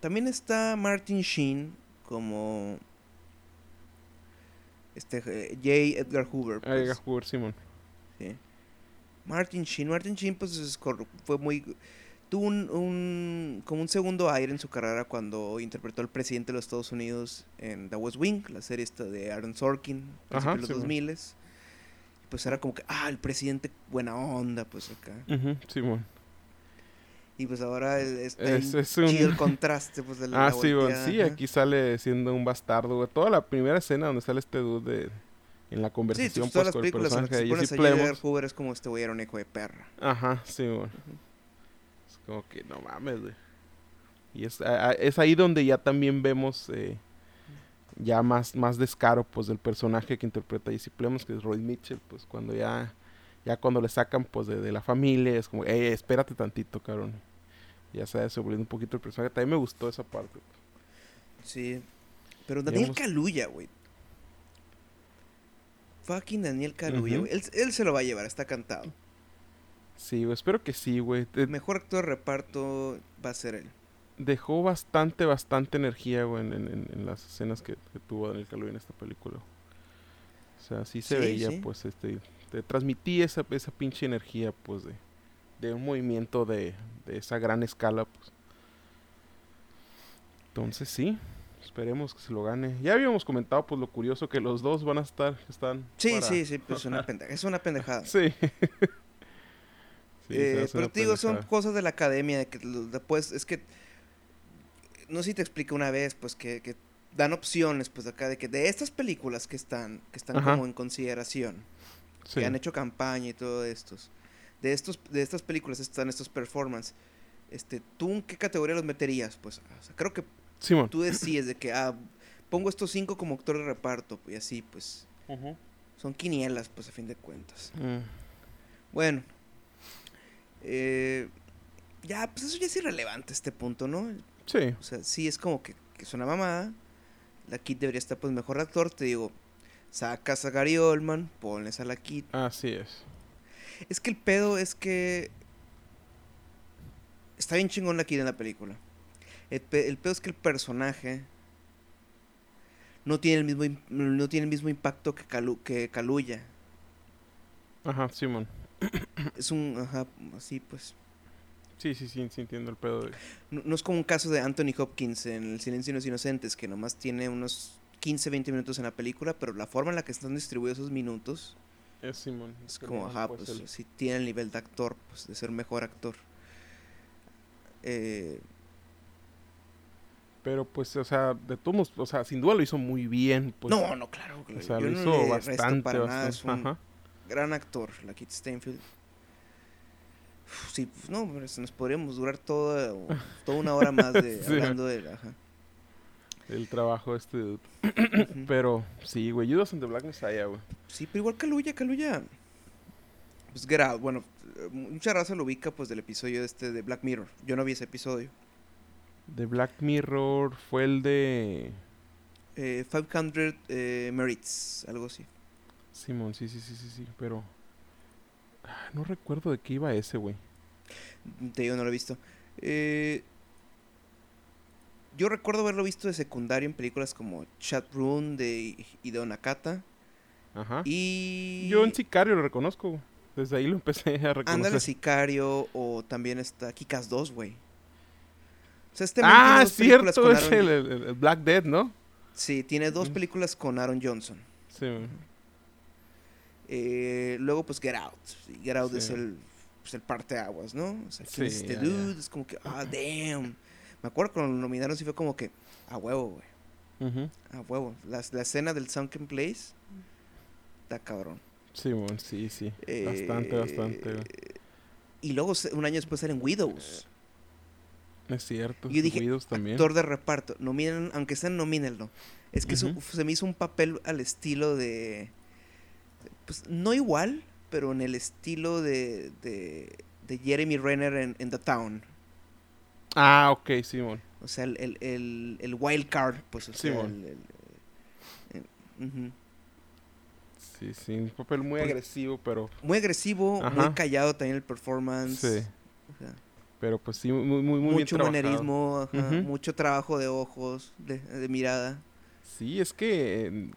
Speaker 2: También está Martin Sheen como este eh, J. Edgar Hoover. Pues,
Speaker 1: jugar Simón.
Speaker 2: sí. Martin Sheen, Martin Sheen pues es fue muy tuvo un, un- como un segundo aire en su carrera cuando interpretó al presidente de los Estados Unidos en The West Wing, la serie esta de Aaron Sorkin,
Speaker 1: Ajá,
Speaker 2: de los
Speaker 1: sí,
Speaker 2: 2000 Pues era como que, ah, el presidente buena onda, pues acá.
Speaker 1: Ujú, Simón.
Speaker 2: Y pues ahora
Speaker 1: Es-
Speaker 2: bien
Speaker 1: es un-
Speaker 2: chido el contraste, pues de la
Speaker 1: Ah, sí,
Speaker 2: volteada,
Speaker 1: sí, aquí sale siendo un bastardo, güey. Toda la primera escena donde sale este dude de, en la
Speaker 2: Sí,
Speaker 1: conversación
Speaker 2: pues,
Speaker 1: pues, con el personaje de
Speaker 2: se
Speaker 1: Jesse Plemons.
Speaker 2: Hoover es como este güey era un hijo de perra.
Speaker 1: Ajá, sí, güey. Es como que no mames, güey. Y es, a- a- es ahí donde ya también vemos eh, ya más, más descaro pues del personaje que interpreta Jesse Plemons, que es Roy Mitchell, pues cuando ya, ya cuando le sacan pues de, de la familia, es como, hey, espérate tantito, cabrón. Ya se desenvolviendo un poquito el personaje. También me gustó esa parte.
Speaker 2: Sí. Pero Daniel Kaluuya, güey. Fucking Daniel
Speaker 1: Ujú.
Speaker 2: güey. Él, él se lo va a llevar, está cantado.
Speaker 1: Sí, güey, espero que sí, güey.
Speaker 2: El mejor actor de reparto va a ser él.
Speaker 1: dejó bastante, bastante energía, güey, en, en- en las escenas que, que tuvo Daniel Kaluuya en esta película. O sea, sí se
Speaker 2: Sí,
Speaker 1: veía,
Speaker 2: sí.
Speaker 1: pues, este, te transmitía esa, esa pinche energía, pues, de, de un movimiento de, de esa gran escala, pues. Entonces, sí, esperemos que se lo gane. Ya habíamos comentado, pues, lo curioso que los dos van a estar, están
Speaker 2: Sí,
Speaker 1: para-
Speaker 2: sí, sí, pues es una pendejada. Es una pendejada.
Speaker 1: Sí.
Speaker 2: Eh, pero te digo, son cosas de la academia, de que después, es que, no sé si te expliqué una vez, pues que, que dan opciones, pues acá, de que de estas películas que están, que están
Speaker 1: Ajá.
Speaker 2: como en consideración,
Speaker 1: Sí.
Speaker 2: que han hecho campaña y todo estos, de estos, de estas películas están estos performances, este, ¿tú en qué categoría los meterías? Pues, o sea, creo que
Speaker 1: Simón.
Speaker 2: tú decides de que, ah, pongo estos cinco como actor de reparto, y así, pues, son quinielas, pues, a fin de cuentas.
Speaker 1: Mm,
Speaker 2: Bueno. Eh, ya, pues eso ya es irrelevante este punto, ¿no?
Speaker 1: Sí.
Speaker 2: O sea, sí es como que, que es una mamada. la Kid debería estar pues mejor actor, te digo, sacas a Gary Oldman, pones a la Kid.
Speaker 1: Así es.
Speaker 2: Es que el pedo es que está bien chingón la Kid en la película. El, pe- el es que el personaje no tiene el mismo no tiene el mismo impacto que Calu que Kaluuya.
Speaker 1: Ajá, Simón.
Speaker 2: Es un ajá, así pues.
Speaker 1: Sí, sí, sí, sí entiendo el pedo de...
Speaker 2: No, no es como un caso de Anthony Hopkins en El silencio de los inocentes que nomás tiene unos 15, 20 minutos en la película, pero la forma en la que están distribuidos esos minutos
Speaker 1: Es Simón.
Speaker 2: es como, ajá,
Speaker 1: pues,
Speaker 2: pues
Speaker 1: el-
Speaker 2: sí tiene el nivel de actor, pues de ser mejor actor. Eh,
Speaker 1: Pero pues, o sea, de todos o sea, sin duda lo hizo muy bien. Pues,
Speaker 2: no, no, claro.
Speaker 1: O sea,
Speaker 2: yo
Speaker 1: lo
Speaker 2: no
Speaker 1: hizo bastante,
Speaker 2: para
Speaker 1: bastante.
Speaker 2: nada, es un
Speaker 1: Ajá.
Speaker 2: gran actor, la Kit Steinfeld. Uf, Sí, pues, no, nos podríamos durar toda, toda una hora más de,
Speaker 1: Sí.
Speaker 2: hablando de ajá.
Speaker 1: El trabajo este. Pero, sí, güey, Judas and the Black Messiah, güey.
Speaker 2: Sí, pero igual Caluya, Caluya. Pues Get Out, bueno, mucha raza lo ubica pues del episodio este de Black Mirror. Yo no vi ese episodio.
Speaker 1: The Black Mirror fue el de...
Speaker 2: Eh, 500 eh, Merits, algo así.
Speaker 1: Simón, sí, sí, sí, sí, sí, pero... ah, No recuerdo de qué iba ese, güey.
Speaker 2: Te digo, no lo he visto. Eh, yo recuerdo haberlo visto de secundario en películas como Chat Room de Hideo Nakata.
Speaker 1: Ajá.
Speaker 2: Y.
Speaker 1: Yo en Sicario lo reconozco. Desde ahí lo empecé a reconocer.
Speaker 2: Ándale, Sicario. O también está Kikas 2, güey. Sea, este
Speaker 1: ah,
Speaker 2: películas
Speaker 1: cierto, es
Speaker 2: Aaron-
Speaker 1: el, Black Dead, ¿no?
Speaker 2: Sí, tiene dos películas con Aaron Johnson.
Speaker 1: Sí.
Speaker 2: Eh, luego, pues, Get Out. Get Out es
Speaker 1: Sí.
Speaker 2: el, pues, el parteaguas, ¿no? O sea, ¿quién es
Speaker 1: Sí,
Speaker 2: este dude? Es como que, ah, damn. Me acuerdo cuando lo nominaron, sí fue como que, a huevo, güey.
Speaker 1: Ujú.
Speaker 2: A huevo. La, la escena del Sunken Place, está cabrón.
Speaker 1: Simón, sí, sí. Bastante,
Speaker 2: Eh,
Speaker 1: bastante, güey.
Speaker 2: Y luego, un año después, salen Widows.
Speaker 1: Es cierto.
Speaker 2: Y yo dije,
Speaker 1: también.
Speaker 2: Actor de reparto. Nominen, aunque sean, nomínenlo. Es que su- se me hizo un papel al estilo de. Pues no igual, pero en el estilo de, de, de Jeremy Renner en, en The Town.
Speaker 1: Ah, ok, Simón.
Speaker 2: O sea, el, el, el, el wild card, pues, o sea,
Speaker 1: Simón. Sí, sí. Un papel muy
Speaker 2: Porque-
Speaker 1: agresivo, pero...
Speaker 2: Muy agresivo, muy callado también el performance.
Speaker 1: Sí.
Speaker 2: o sea,
Speaker 1: Pero pues sí, muy, muy, muy bien
Speaker 2: mucho manerismo, ajá, mucho trabajo de ojos, de, de mirada.
Speaker 1: Sí, es que... eh,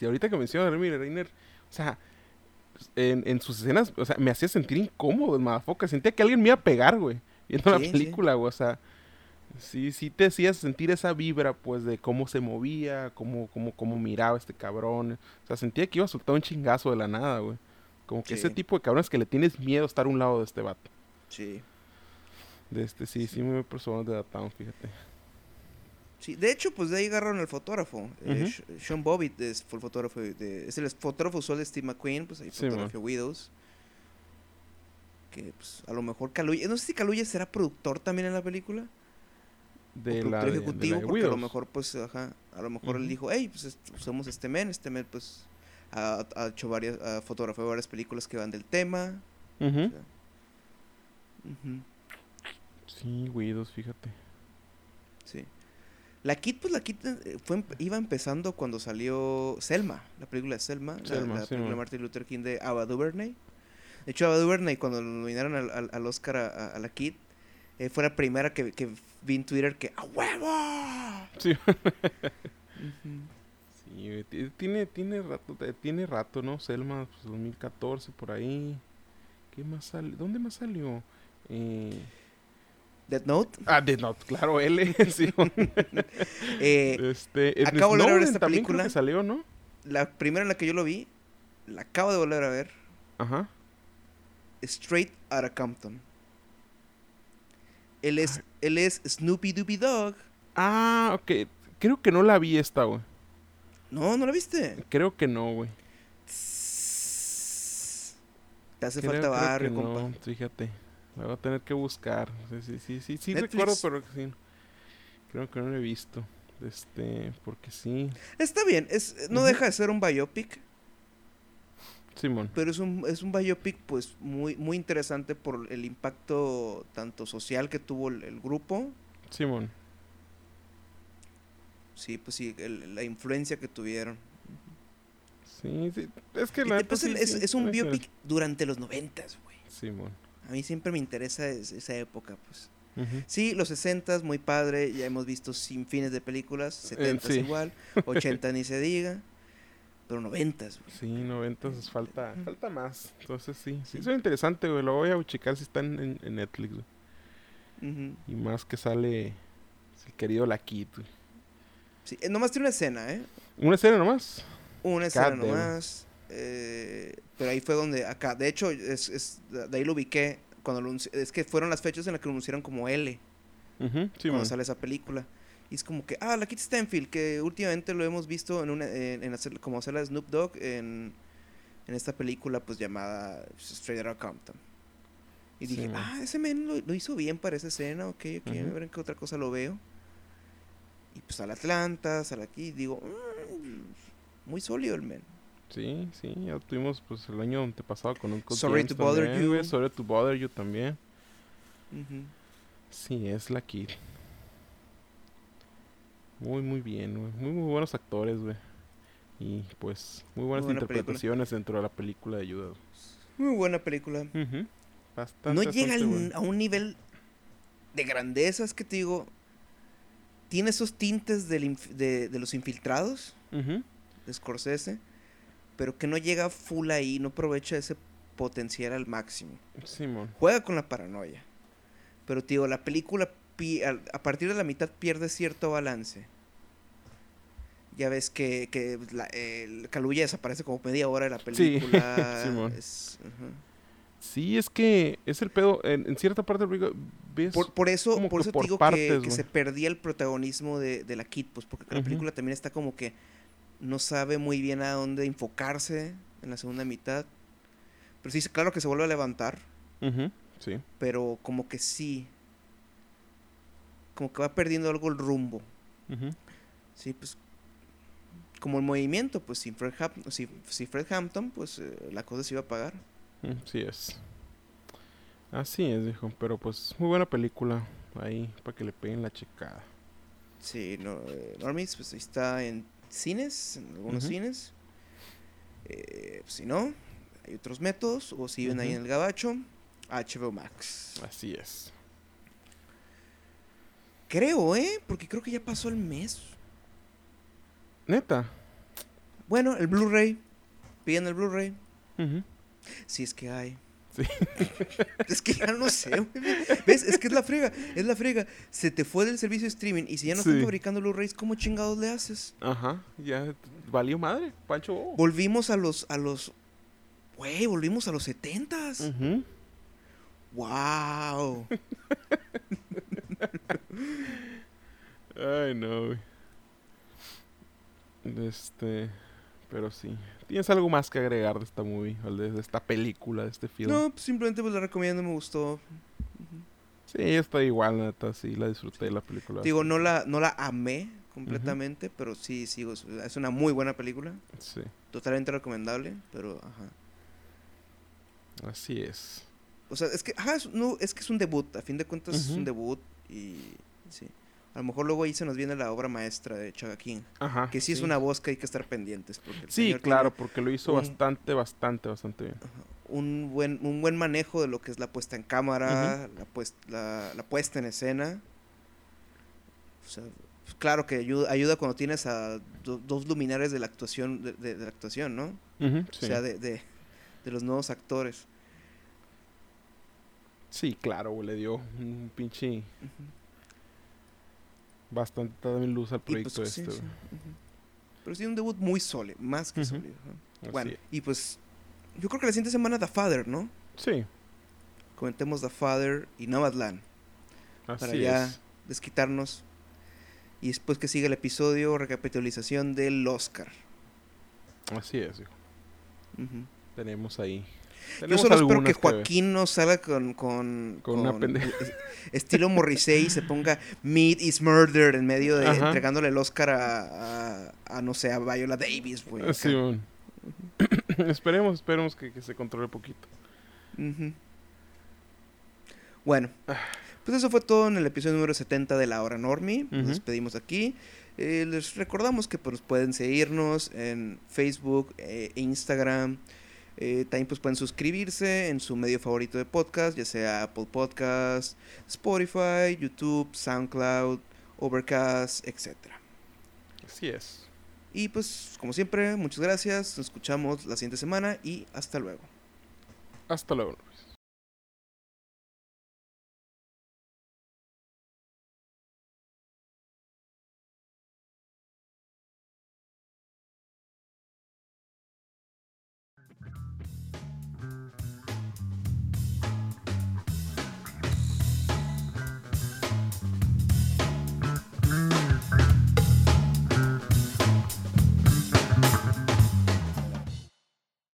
Speaker 1: y ahorita que mencionas a Jeremy Reiner, o sea... En, en sus escenas, o sea, me hacía sentir incómodo el madafoca. Sentía que alguien me iba a pegar, güey. Viendo la
Speaker 2: Sí, sí.
Speaker 1: película, güey. O sea, sí, sí te hacías sentir esa vibra, pues, de cómo se movía, cómo, cómo, cómo miraba este cabrón. O sea, sentía que iba a soltar un chingazo de la nada, güey. Como que ese
Speaker 2: Sí.
Speaker 1: tipo de cabrones que le tienes miedo a estar a un lado de este vato.
Speaker 2: Sí.
Speaker 1: De este, sí, sí, muy personas de Town, fíjate.
Speaker 2: Sí, de hecho, pues de ahí agarraron al fotógrafo. Eh,
Speaker 1: Ujú.
Speaker 2: Sh- Sean Bobbitt es, fue el fotógrafo de, es el fotógrafo usual de Steve McQueen, pues ahí
Speaker 1: Sí,
Speaker 2: fotografió Widows. Que pues a lo mejor Kaluuya, no sé si Kaluuya será productor también en la película.
Speaker 1: De
Speaker 2: o
Speaker 1: la,
Speaker 2: productor
Speaker 1: de- de
Speaker 2: ejecutivo,
Speaker 1: la de
Speaker 2: porque a lo mejor pues, ajá, a lo mejor él
Speaker 1: Ujú.
Speaker 2: dijo, hey, pues usamos este men, este men pues ha, ha hecho varias, ha fotografiado varias películas que van del tema.
Speaker 1: Ujú.
Speaker 2: o sea,
Speaker 1: Sí, Widows, fíjate.
Speaker 2: sí. La Kid, pues la Kid eh, fue, iba empezando cuando salió Selma, la película de Selma, la-
Speaker 1: Selma,
Speaker 2: la,
Speaker 1: sí,
Speaker 2: película de. Martin Luther King de Ava DuVernay. De hecho, Ava DuVernay, cuando lo nominaron al, al- al Oscar a, a- a la Kid, eh, fue la primera que, que vi en Twitter que ¡A huevo!
Speaker 1: Sí. Güey, tiene, tiene rato, te- tiene rato, ¿no? Selma, pues 2014, por ahí. ¿Qué más salió? ¿Dónde más salió? Eh...
Speaker 2: Death Note.
Speaker 1: Ah, Death Note, claro, L. sí.
Speaker 2: Eh,
Speaker 1: este,
Speaker 2: acabo de volver a ver esta
Speaker 1: también creo
Speaker 2: película.
Speaker 1: que salió, ¿no?
Speaker 2: la primera en la que yo lo vi, la acabo de volver a ver.
Speaker 1: Ajá.
Speaker 2: Straight Outta Compton. Él es, él es Snoopy Dooby Dog.
Speaker 1: Ah, ok. Creo que no la vi esta, güey.
Speaker 2: No, ¿no la viste?
Speaker 1: Creo que no, güey.
Speaker 2: Te hace
Speaker 1: Creo-
Speaker 2: falta barrio,
Speaker 1: no,
Speaker 2: compa.
Speaker 1: fíjate. La voy a tener que buscar. Sí, sí, sí, sí, recuerdo, pero sí. Creo que no lo he visto. Este, porque sí.
Speaker 2: Está bien, es, no deja de ser un biopic,
Speaker 1: Simón.
Speaker 2: pero es un, es un biopic pues muy, muy interesante por el impacto tanto social que tuvo el, el grupo
Speaker 1: Simón.
Speaker 2: Sí, pues sí, el- la influencia que tuvieron.
Speaker 1: Sí, sí. Es que la
Speaker 2: pues,
Speaker 1: sí,
Speaker 2: es,
Speaker 1: sí,
Speaker 2: es un biopic durante los noventas, güey.
Speaker 1: Simón.
Speaker 2: A mí siempre me interesa es- esa época, pues. Sí, los 60 muy padre, ya hemos visto sin fines de películas, 70
Speaker 1: sí.
Speaker 2: igual, 80 ni se diga, pero 90 güey.
Speaker 1: Sí, noventas falta, falta más. Entonces sí, sí, suena interesante, güey. Lo voy a checar si está en, en- Netflix. Y más que sale el querido La Kid, güey.
Speaker 2: Sí, eh, nomás tiene una escena, ¿eh?
Speaker 1: Una escena nomás.
Speaker 2: Una escena
Speaker 1: God
Speaker 2: nomás. Eh, pero ahí fue donde, acá, de hecho, es, es- de ahí lo ubiqué, cuando lo es que fueron las fechas en las que lo anunciaron como L, cuando sale esa película. Y es como que, ah, la Kit Stanfield, que últimamente lo hemos visto en una, en, en hacer, como hacer la Snoop Dogg en, en esta película, pues llamada Straight Outta Compton. Y dije, ah, ese men lo, lo hizo bien para esa escena, ok, ok, a ver en qué otra cosa lo veo. Y pues sale Atlanta, sale aquí, digo, "Mm, muy sólido el men.
Speaker 1: Sí, sí, ya tuvimos pues el año antepasado con un
Speaker 2: Sorry to bother you.
Speaker 1: Sorry to bother you también. Sí, es la Kid. Muy, muy bien, güey. Muy, muy buenos actores, güey. Y pues, muy buenas
Speaker 2: buena película.
Speaker 1: interpretaciones dentro de la película de ayuda.
Speaker 2: Muy buena película.
Speaker 1: Ujú. Bastante,
Speaker 2: no llega al-
Speaker 1: bueno.
Speaker 2: a un nivel de grandeza, es que te digo, tiene esos tintes del de, de los infiltrados de Scorsese, pero que no llega full ahí, no aprovecha ese potencial al máximo.
Speaker 1: Simón.
Speaker 2: Juega con la paranoia, pero te digo, la película a partir de la mitad pierde cierto balance. Ya ves que, que la, Kaluuya desaparece como media hora de la
Speaker 1: Sí,
Speaker 2: película.
Speaker 1: Simón.
Speaker 2: es- ajá.
Speaker 1: Sí, es que es el pedo. En, en cierta parte, ves.
Speaker 2: Por, por eso, por eso
Speaker 1: por
Speaker 2: te digo
Speaker 1: partes,
Speaker 2: que, que se perdía el protagonismo de, de la Kid, pues porque la película también está como que no sabe muy bien a dónde enfocarse en la segunda mitad. Pero sí, claro que se vuelve a levantar,
Speaker 1: Sí.
Speaker 2: pero como que sí. Como que va perdiendo algo el rumbo. Sí, pues. Como el movimiento, pues sin Fred, Hap- si, si Fred Hampton, pues eh, la cosa se iba a pagar.
Speaker 1: Mm, Sí es. Así es, viejo. Pero pues, muy buena película. Ahí, para que le peguen la checada.
Speaker 2: Sí, no, eh, Normies, pues está en cines, en algunos cines. Eh, si no, hay otros métodos, o si viven ahí
Speaker 1: Ujú.
Speaker 2: en el gabacho, HBO Max.
Speaker 1: Así es.
Speaker 2: Creo, ¿eh? Porque creo que ya pasó el mes.
Speaker 1: Neta.
Speaker 2: Bueno, el Blu-ray. Piden el Blu-ray.
Speaker 1: Ujú.
Speaker 2: Si es que hay.
Speaker 1: Sí.
Speaker 2: es que ya no sé, güey. ¿Ves? Es que es la frega. Es la frega. Se te fue del servicio de streaming y si ya no están
Speaker 1: Sí.
Speaker 2: fabricando Blu-rays, ¿cómo chingados le haces?
Speaker 1: Ajá. Ya valió madre. Pancho.
Speaker 2: Volvimos a los. a los. Güey, volvimos a los setentas. ¡Wow!
Speaker 1: Ay, no, güey. Este. Pero sí. ¿Tienes algo más que agregar de esta movie? O de, esta película, de este film?
Speaker 2: No, pues simplemente pues la recomiendo, me gustó.
Speaker 1: Sí, está igual, neta. Sí, la disfruté la película.
Speaker 2: Digo, no la, no la amé completamente, pero sí, sigo. Es una muy buena película.
Speaker 1: Sí,
Speaker 2: Totalmente recomendable, pero ajá.
Speaker 1: así es.
Speaker 2: O sea, es que, ajá, es, no, es que es un debut. A fin de cuentas es un debut y sí. A lo mejor luego ahí se nos viene la obra maestra de Chaga King.
Speaker 1: Ajá.
Speaker 2: Que sí, es una voz que hay que estar pendientes. Porque
Speaker 1: Sí, claro, porque lo hizo
Speaker 2: un-
Speaker 1: bastante, bastante, bastante bien.
Speaker 2: un buen, un buen manejo de lo que es la puesta en cámara, la, pues- la, la puesta en escena. O sea, pues, claro que ayuda, ayuda cuando tienes a do- dos luminares de la actuación, de, de- de la actuación, ¿no?
Speaker 1: Sí.
Speaker 2: O sea, de, de, de los nuevos actores.
Speaker 1: Sí, claro, le dio un pinche. Bastante también luz al
Speaker 2: pues,
Speaker 1: proyecto
Speaker 2: sí,
Speaker 1: este,
Speaker 2: sí. Pero sí, un debut muy sólido, más que
Speaker 1: Ujú.
Speaker 2: sólido. Bueno,
Speaker 1: es.
Speaker 2: y pues yo creo que la siguiente semana The Father, ¿no?
Speaker 1: Sí,
Speaker 2: Comentemos The Father y Nomadland
Speaker 1: así
Speaker 2: para ya
Speaker 1: es.
Speaker 2: desquitarnos. Y después que siga el episodio, recapitalización del Oscar.
Speaker 1: Así es, hijo. Tenemos ahí.
Speaker 2: Yo solo espero que. Joaquín no salga con, con,
Speaker 1: Con una pendeja.
Speaker 2: es- estilo Morrissey y se ponga Meat is Murder en medio de
Speaker 1: Ajá.
Speaker 2: entregándole el Oscar a, a, a, no sé, a Viola Davis, güey. acá.
Speaker 1: Sí, bueno. esperemos, esperemos que, que se controle poquito.
Speaker 2: Bueno, pues eso fue todo en el episodio número 70 de La Hora Normie. Nos despedimos aquí. Eh, les recordamos que pues, pueden seguirnos en Facebook e Instagram. Eh, también pues pueden suscribirse en su medio favorito de podcast, ya sea Apple Podcast, Spotify, YouTube, SoundCloud, Overcast, etc.
Speaker 1: Así es.
Speaker 2: Y pues como siempre, muchas gracias, nos escuchamos la siguiente semana y hasta luego.
Speaker 1: Hasta luego.